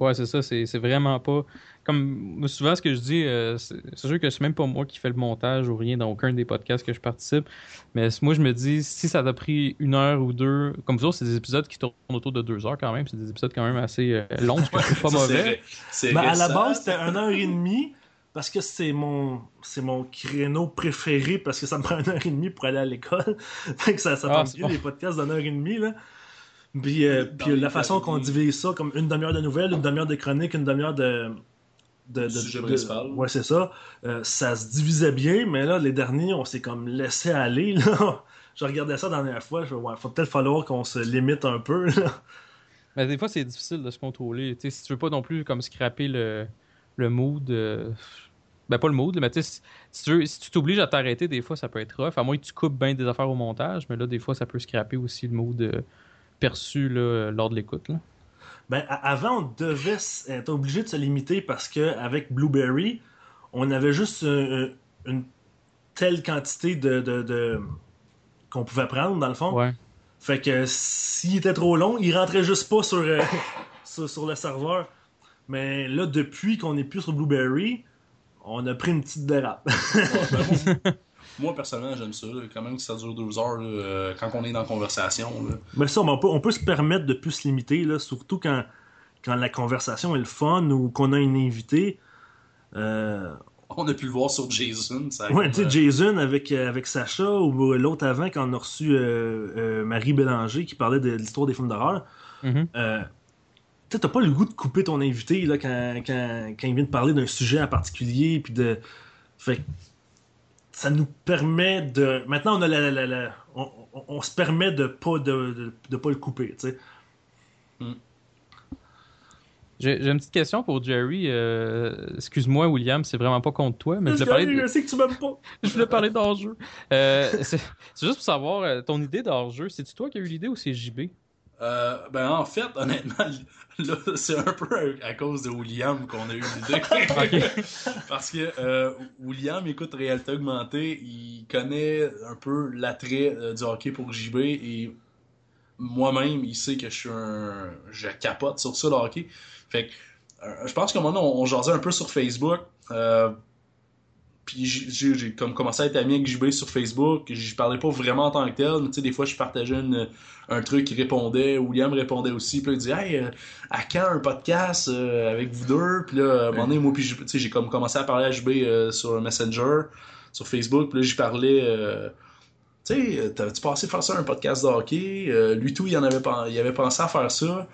[SPEAKER 4] Ouais, c'est ça, c'est vraiment pas. Comme souvent, ce que je dis, euh, c'est sûr que c'est même pas moi qui fais le montage ou rien dans aucun des podcasts que je participe. Mais moi, je me dis, si ça t'a pris une heure ou deux, comme vous autres, c'est des épisodes qui tournent autour de deux heures quand même. C'est des épisodes quand même assez euh, [laughs] longs, ce que je trouve pas mauvais.
[SPEAKER 2] C'est
[SPEAKER 3] Ben, à la base, c'était une heure et demie parce que c'est mon c'est mon créneau préféré parce que ça me prend une heure et demie pour aller à l'école. [laughs] fait que ça, ça
[SPEAKER 4] Ah,
[SPEAKER 3] tombe
[SPEAKER 4] c'est
[SPEAKER 3] bien
[SPEAKER 4] bon.
[SPEAKER 3] les podcasts d'une heure et demie là. Puis, euh, puis la façon qu'on divise ça comme une demi-heure de nouvelles, une demi-heure de chronique, une demi-heure de de, de,
[SPEAKER 2] Sujet
[SPEAKER 3] de-
[SPEAKER 2] principal.
[SPEAKER 3] ouais, c'est ça. Euh, ça se divisait bien, mais là, les derniers, on s'est comme laissé aller. Là. [laughs] Je regardais ça la dernière fois. Je fais, ouais, faut peut-être falloir qu'on se limite un peu. Là. [laughs]
[SPEAKER 4] Mais des fois, c'est difficile de se contrôler. Tu sais, si tu veux pas non plus comme scraper le, le mood. euh, Ben, pas le mood, mais tu sais, si, si tu veux- si tu t'obliges à t'arrêter, des fois, ça peut être rough. À moins que tu coupes bien des affaires au montage, mais là, des fois, ça peut scraper aussi le mood euh, perçu là, lors de l'écoute.
[SPEAKER 3] Ben, avant, on devait être obligé de se limiter parce que avec Blueberry, on avait juste une telle quantité de, de- de- qu'on pouvait prendre, dans le fond.
[SPEAKER 4] Ouais.
[SPEAKER 3] Fait que s'il était trop long, il rentrait juste pas sur, euh, [laughs] sur, sur le serveur. Mais là, depuis qu'on est plus sur Blueberry, on a pris une petite dérape. [laughs]
[SPEAKER 2] Moi, personnellement, j'aime ça. là. Quand même que ça dure deux heures, là, euh, quand on est dans la conversation. là.
[SPEAKER 3] Mais ça, on peut, on peut se permettre de plus se limiter, là, surtout quand, quand la conversation est le fun ou qu'on a une invité. Euh,
[SPEAKER 2] On a pu le voir sur Jason. Ça,
[SPEAKER 3] Ouais, tu sais,
[SPEAKER 2] euh,
[SPEAKER 3] Jason avec, avec Sacha ou l'autre avant quand on a reçu euh, euh, Marie Bélanger qui parlait de, de l'histoire des films d'horreur. Euh, tu sais, t'as pas le goût de couper ton invité là, quand, quand, quand il vient de parler d'un sujet en particulier. Puis de... Fait que ça nous permet de. Maintenant, on a la, la- On, on- on se permet de pas, de, de, de pas le couper. tu sais.
[SPEAKER 4] J'ai une petite question pour Jerry. euh, Excuse-moi, William, c'est vraiment pas contre toi, mais je voulais parler, de-
[SPEAKER 3] Je sais que tu m'aimes pas. [laughs]
[SPEAKER 4] je voulais parler d'hors-jeu. Euh, c'est c'est juste pour savoir, euh, ton idée d'hors-jeu, c'est-tu toi qui as eu l'idée ou c'est JB?
[SPEAKER 2] Euh, ben, en fait, [laughs] honnêtement, là, c'est un peu à, à cause de William qu'on a eu l'idée. [laughs] Parce que euh, William écoute réalité augmentée, il connaît un peu l'attrait euh, du hockey pour JB et moi-même, il sait que je suis un. Je capote sur ça, le hockey. Fait que je pense qu'à un moment donné, on, on jasait un peu sur Facebook. Puis j'ai- comme commencé à être ami avec JB sur Facebook. Je parlais pas vraiment en tant que tel, mais tu sais, des fois, je partageais un truc, il répondait, William répondait aussi. Puis il disait, hey, euh, à quand un podcast euh, avec vous deux? Puis là, un moment donné, moi, puis tu sais, j'ai comme commencé à parler à JB euh, sur Messenger, sur Facebook. Puis là, j'y parlais. tu sais, t'avais-tu pensé faire ça un podcast de hockey? Euh, lui tout, il, en avait, il avait pensé à faire ça.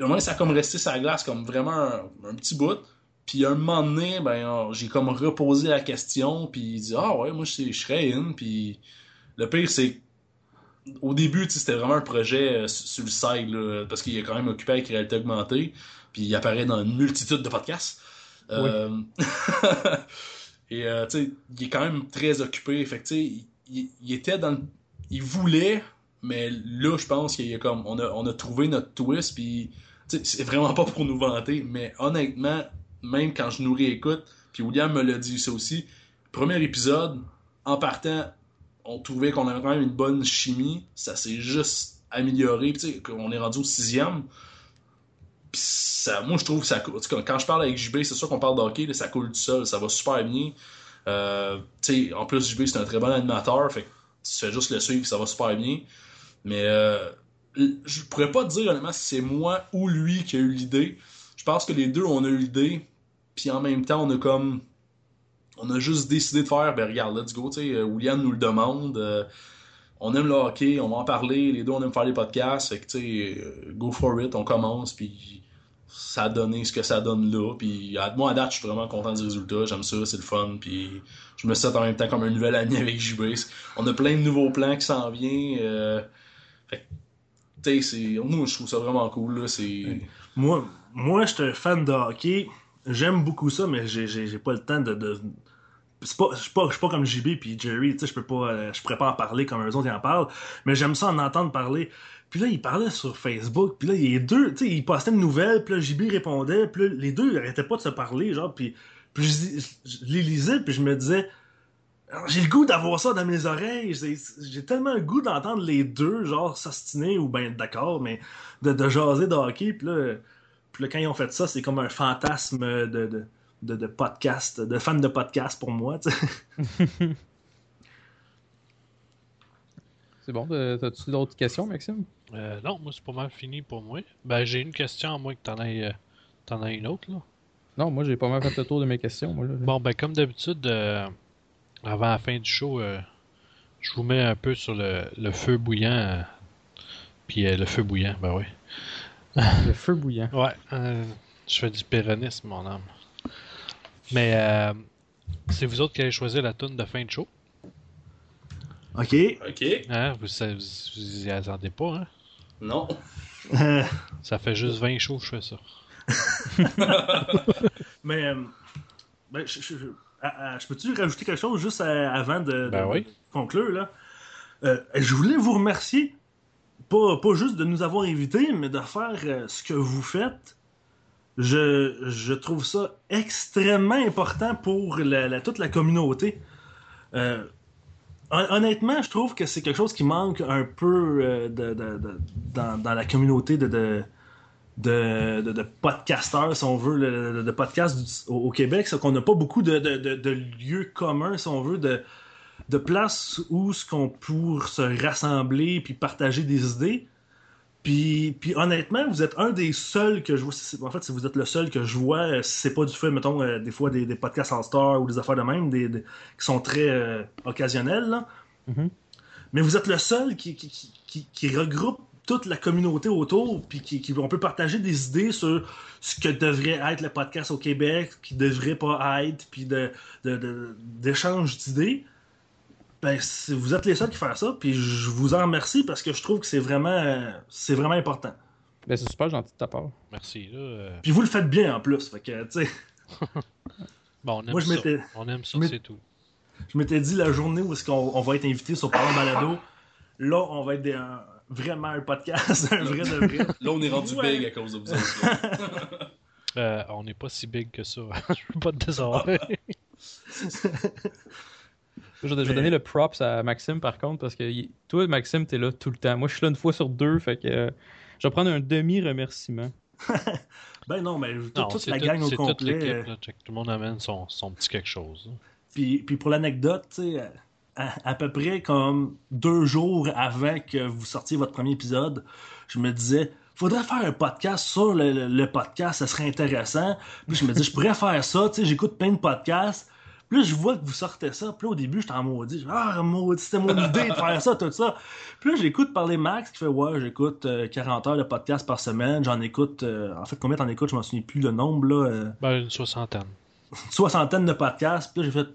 [SPEAKER 2] Au moins, ça a comme resté sa glace, comme vraiment un, un petit bout. Puis un moment donné, ben, euh, j'ai comme reposé la question, puis il dit Ah ouais, moi je serais in. Puis le pire, c'est au début, c'était vraiment un projet euh, sur le side, là, parce qu'il est quand même occupé avec réalité augmentée, puis il apparaît dans une multitude de podcasts. Euh, [laughs] Et euh, tu sais, il est quand même très occupé. Fait que tu sais, il, était dans le- Il voulait, mais là, je pense qu'il a comme. On a, on a trouvé notre twist, puis c'est vraiment pas pour nous vanter, mais honnêtement, même quand je nous réécoute, puis William me l'a dit ça aussi, premier épisode, en partant, on trouvait qu'on avait quand même une bonne chimie, ça s'est juste amélioré, puis qu'on est rendu au sixième. Puis moi, je trouve que ça coule. Quand je parle avec JB, c'est sûr qu'on parle de hockey, là, ça coule tout seul, ça va super bien. Euh, en plus, JB, c'est un très bon animateur, fait que tu fais juste le suivre, ça va super bien. Mais euh, je pourrais pas te dire honnêtement si c'est moi ou lui qui a eu l'idée. Je pense que les deux, on a eu l'idée, puis en même temps, on a comme. On a juste décidé de faire, ben regarde, let's go, tu sais, euh, William nous le demande. euh, on aime le hockey, on va en parler, les deux, on aime faire les podcasts, fait que tu sais, euh, go for it, on commence, puis ça a donné ce que ça donne là. Puis moi, à date, je suis vraiment content du résultat, j'aime ça, c'est le fun, puis je me sens en même temps comme un nouvel ami avec JB. On a plein de nouveaux plans qui s'en viennent. euh, fait tu sais, moi, je trouve ça vraiment cool, là.
[SPEAKER 3] Moi, moi je suis un fan de hockey. J'aime beaucoup ça, mais j'ai- pas le temps de. de... Pas, je suis pas, pas comme JB puis Jerry, tu sais, je peux pas, euh, je pourrais pas en parler comme eux autres ils en parlent, mais j'aime ça en entendre parler. Puis là, ils parlaient sur Facebook, puis là, les deux, tu sais, postaient une nouvelle, puis là, JB répondait, puis là, les deux, ils arrêtaient pas de se parler, genre, puis, puis je, je- les lisais, puis je me disais, Ah, j'ai le goût d'avoir ça dans mes oreilles, j'ai tellement le goût d'entendre les deux, genre, s'ostiner ou ben d'accord, mais de, de jaser de hockey, puis là, puis là, quand ils ont fait ça, c'est comme un fantasme de, de, de, de podcast, de fan de podcast pour moi. [laughs]
[SPEAKER 4] C'est bon, t'as-tu d'autres questions, Maxime?
[SPEAKER 1] Euh, non, moi, c'est pas mal fini pour moi. Ben, j'ai une question, à moins que t'en aies, euh, t'en aies une autre, là.
[SPEAKER 4] Non, moi j'ai pas mal fait le tour de mes questions. Moi, là.
[SPEAKER 1] Bon, ben, comme d'habitude, euh, avant la fin du show, euh, je vous mets un peu sur le, le feu bouillant. euh, puis euh, le feu bouillant, ben oui. [laughs]
[SPEAKER 4] Le feu bouillant.
[SPEAKER 1] Ouais, euh, je fais du péronisme, mon âme. Mais euh, c'est vous autres qui allez choisir la tune de fin de show.
[SPEAKER 3] Ok.
[SPEAKER 2] Ok.
[SPEAKER 1] Hein? Vous, vous, vous y attendez pas, hein?
[SPEAKER 2] Non. [laughs]
[SPEAKER 1] Ça fait juste 20 shows que je fais ça. [laughs]
[SPEAKER 3] mais, euh, ben, je, je- je- je peux-tu rajouter quelque chose juste avant de, de-
[SPEAKER 1] Ben oui.
[SPEAKER 3] de conclure, là? Euh, je voulais vous remercier, pas, juste de nous avoir invités, mais de faire euh, ce que vous faites. Je, je trouve ça extrêmement important pour toute la communauté. Euh, hon- honnêtement, je trouve que c'est quelque chose qui manque un peu euh, de- dans, la communauté de, de, podcasteurs, si on veut, de, podcasts au, au Québec. C'est qu'on n'a pas beaucoup de lieux communs, si on veut, de, de places où ce qu'on pour se rassembler puis partager des idées. Puis, puis honnêtement, vous êtes un des seuls que je vois. En fait, si vous êtes le seul que je vois, euh, si c'est pas du fait, mettons, euh, des fois des, des podcasts en star ou des affaires de même, des, des- qui sont très euh, occasionnels. là.
[SPEAKER 4] Mhm.
[SPEAKER 3] Mais vous êtes le seul qui, qui, qui- qui- regroupe toute la communauté autour, puis qui, qui- on peut partager des idées sur ce que devrait être le podcast au Québec, qui devrait pas être, puis de, de- de- d'échange d'idées. Ben, vous êtes les seuls qui font ça, puis je vous en remercie parce que je trouve que c'est vraiment, euh, c'est vraiment important.
[SPEAKER 4] Ben, c'est super gentil de ta part.
[SPEAKER 1] Merci. Là, euh,
[SPEAKER 3] Puis vous le faites bien en plus, fait que, tu sais, [laughs]
[SPEAKER 1] Bon, on aime
[SPEAKER 3] Moi, je
[SPEAKER 1] ça. On aime ça, c'est tout.
[SPEAKER 3] je m'étais dit la journée où est-ce qu'on on va être invité sur Parlant Balado, là, on va être des- un- vraiment un podcast, [laughs] un vrai de vrai.
[SPEAKER 2] Là, on est rendu
[SPEAKER 3] Ouais.
[SPEAKER 2] big à cause de vous autres. [laughs]
[SPEAKER 1] Euh, on n'est pas si big que ça. je veux pas te décevoir.
[SPEAKER 4] Je vais, donner le props à Maxime par contre parce que toi, Maxime, t'es là tout le temps. Moi, je suis là une fois sur deux, fait que euh, je vais prendre un demi-remerciement. [laughs]
[SPEAKER 3] Ben non, mais toute,
[SPEAKER 1] Non,
[SPEAKER 3] toute
[SPEAKER 1] c'est
[SPEAKER 3] la
[SPEAKER 1] tout-
[SPEAKER 3] gang au complet. euh,
[SPEAKER 1] là. Check, Tout le monde amène son, son petit quelque chose.
[SPEAKER 3] Puis, puis pour l'anecdote, tu sais, à, à peu près comme deux jours avant que vous sortiez votre premier épisode, je me disais, faudrait faire un podcast sur le, le- le podcast, ça serait intéressant. Puis je me dis, je pourrais faire ça, tu sais, j'écoute plein de podcasts. Puis là, je vois que vous sortez ça. Puis là, au début, j'étais en maudit. Ah, maudit, c'était mon idée de faire ça, tout ça. Puis là, j'écoute parler Max qui fait, ouais, j'écoute euh, 40 heures de podcast par semaine. J'en écoute, euh, en fait, combien t'en écoutes, je m'en souviens plus le nombre, là. euh,
[SPEAKER 1] Ben, une soixantaine.
[SPEAKER 3] une soixantaine de podcasts. Puis là, j'ai fait,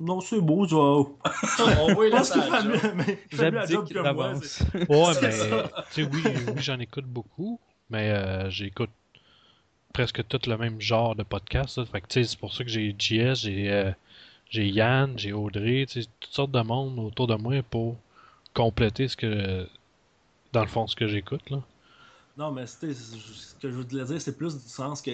[SPEAKER 3] non, c'est beau, [laughs] je vais.
[SPEAKER 2] on voit la
[SPEAKER 3] mais il fait mieux la job
[SPEAKER 4] J'abdique
[SPEAKER 3] que moi.
[SPEAKER 4] d'avance.
[SPEAKER 3] c'est-
[SPEAKER 1] Ouais, [laughs] mais
[SPEAKER 3] ça.
[SPEAKER 1] tu sais, oui, oui j'en écoute beaucoup, mais euh, j'écoute presque tout le même genre de podcast. là. Fait que tu sais, c'est pour ça que j'ai JS, j'ai euh, j'ai Yann, j'ai Audrey, toutes sortes de monde autour de moi pour compléter ce que dans le fond ce que j'écoute là.
[SPEAKER 3] Non, mais ce que je voulais dire, c'est plus du sens que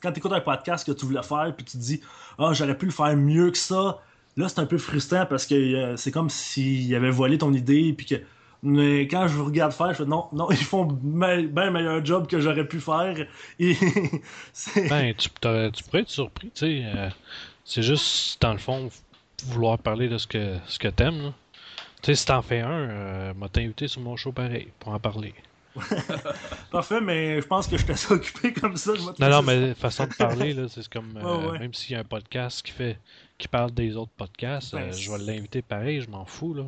[SPEAKER 3] quand tu écoutes un podcast que tu voulais faire, puis tu te dis, ah, j'aurais pu le faire mieux que ça. Là, c'est un peu frustrant parce que euh, c'est comme s'il avait volé ton idée, puis que. Mais quand je vous regarde faire, je fais non, non, [laughs] ils font bien meilleur job que j'aurais pu faire. Et [laughs]
[SPEAKER 1] Ben, tu pourrais être surpris, tu sais. euh, c'est juste, dans le fond, vouloir parler de ce que, ce que t'aimes. là. Tu sais, si t'en fais un, euh, m'a t'invité sur mon show pareil pour en parler. [laughs]
[SPEAKER 3] Parfait, mais je pense que je t'ai occupé comme ça. je
[SPEAKER 1] Non, non, mais façon de parler, là, c'est comme. [laughs] euh,
[SPEAKER 3] ouais.
[SPEAKER 1] Même s'il y a un podcast qui fait qui parle des autres podcasts,
[SPEAKER 3] Ben,
[SPEAKER 1] euh, je vais l'inviter pareil, je m'en fous, là.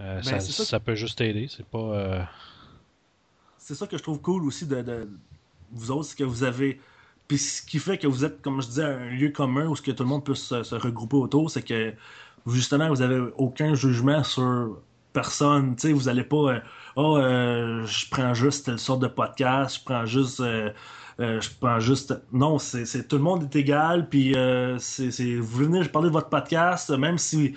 [SPEAKER 1] Euh,
[SPEAKER 3] Ben,
[SPEAKER 1] ça,
[SPEAKER 3] ça.
[SPEAKER 1] ça peut juste t'aider, c'est pas.
[SPEAKER 3] c'est ça que je trouve cool aussi de, de vous autres, c'est que vous avez. Puis ce qui fait que vous êtes, comme je disais, un lieu commun où ce que tout le monde peut se, regrouper autour, c'est que justement, vous avez aucun jugement sur personne. Tu sais, vous allez pas. euh, oh, euh, je prends juste telle sorte de podcast, je prends juste. euh, euh, je prends juste. Non, c'est tout le monde est égal. Puis euh, c'est- vous venez parler de votre podcast, même si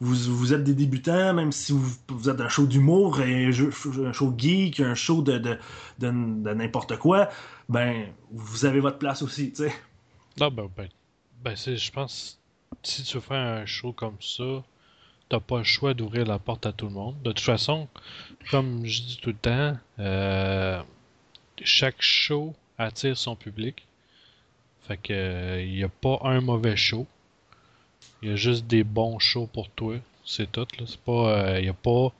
[SPEAKER 3] vous, vous êtes des débutants, même si vous, vous êtes un show d'humour, un, un show geek, un show de, de, de, n'importe quoi, ben, vous avez votre place aussi, tu sais.
[SPEAKER 1] Non, ben, ben, ben c'est, je pense, si tu fais un show comme ça, t'as pas le choix d'ouvrir la porte à tout le monde. De toute façon, comme je dis tout le temps, euh, chaque show attire son public. Fait que il y a pas un mauvais show. Il y a juste des bons shows pour toi. C'est tout. Là. C'est pas. Il y a pas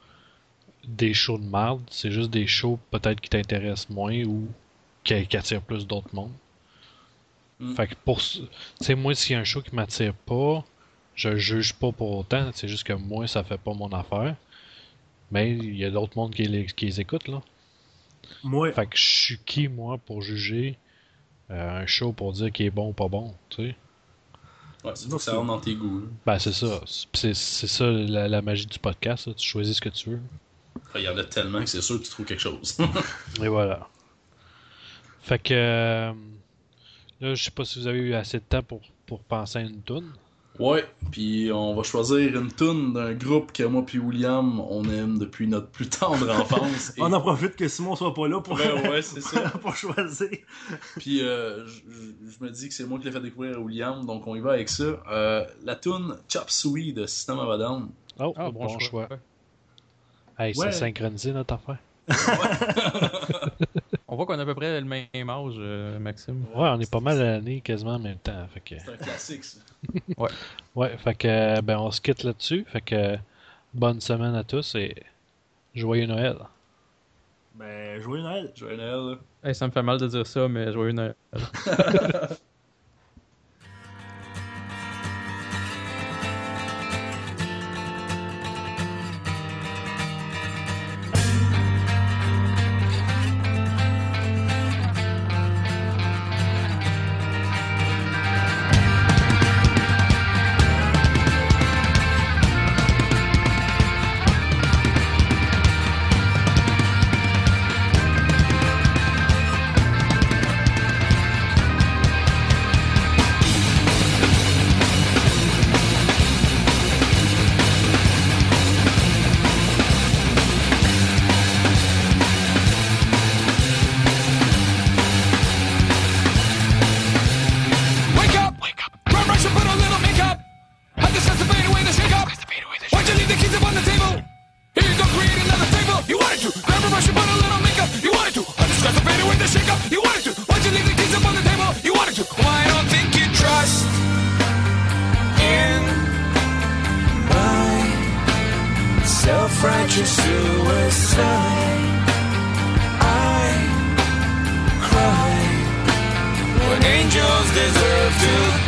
[SPEAKER 1] des shows de merde. C'est juste des shows peut-être qui t'intéressent moins ou qui, qui attirent plus d'autres mondes.
[SPEAKER 2] Mm.
[SPEAKER 1] Fait que pour. Tu sais, moi, s'il y a un show qui m'attire pas, je le juge pas pour autant. C'est juste que moi, ça fait pas mon affaire. Mais il y a d'autres mondes qui les, qui les écoutent, là.
[SPEAKER 3] Moi,
[SPEAKER 1] Fait que je suis qui, moi, pour juger euh, un show pour dire qu'il est bon ou pas bon, tu sais?
[SPEAKER 2] Ouais, c'est ça rentre dans tes goûts.
[SPEAKER 1] Ben, c'est ça. C'est c'est ça la, la magie du podcast. là. Tu choisis ce que tu veux.
[SPEAKER 2] Il y en a tellement que c'est sûr que tu trouves quelque chose. [laughs]
[SPEAKER 1] Et voilà. Fait que. euh, là, je sais pas si vous avez eu assez de temps pour, pour penser à une toune.
[SPEAKER 2] Ouais, puis on va choisir une tune d'un groupe que moi puis William, on aime depuis notre plus tendre [laughs] enfance. Et-
[SPEAKER 3] On en profite que Simon soit pas là pour,
[SPEAKER 2] Ouais, ouais, c'est ça. [laughs]
[SPEAKER 3] pour choisir.
[SPEAKER 2] Puis euh, je me dis que c'est moi qui l'ai fait découvrir à William, donc on y va avec ça. Euh, la tune Chop Suey de System of a Down.
[SPEAKER 1] Oh,
[SPEAKER 4] Ah,
[SPEAKER 1] bon, choix.
[SPEAKER 4] Ouais.
[SPEAKER 1] Hey,
[SPEAKER 3] Ouais.
[SPEAKER 1] c'est synchronisé notre affaire. [laughs]
[SPEAKER 4] On voit qu'on a à peu près le même âge, euh, Maxime.
[SPEAKER 1] Ouais, on est pas mal à l'année quasiment en même temps. Fait que.
[SPEAKER 2] C'est un classique, ça. [laughs]
[SPEAKER 1] Ouais, fait que. Ben, on se quitte là-dessus. Fait que. Bonne semaine à tous et. Joyeux Noël.
[SPEAKER 3] Ben, joyeux Noël.
[SPEAKER 2] Joyeux Noël. là.
[SPEAKER 4] Hey, ça me fait mal de dire ça, mais joyeux Noël. [laughs]
[SPEAKER 5] self-righteous suicide. I cry when angels deserve to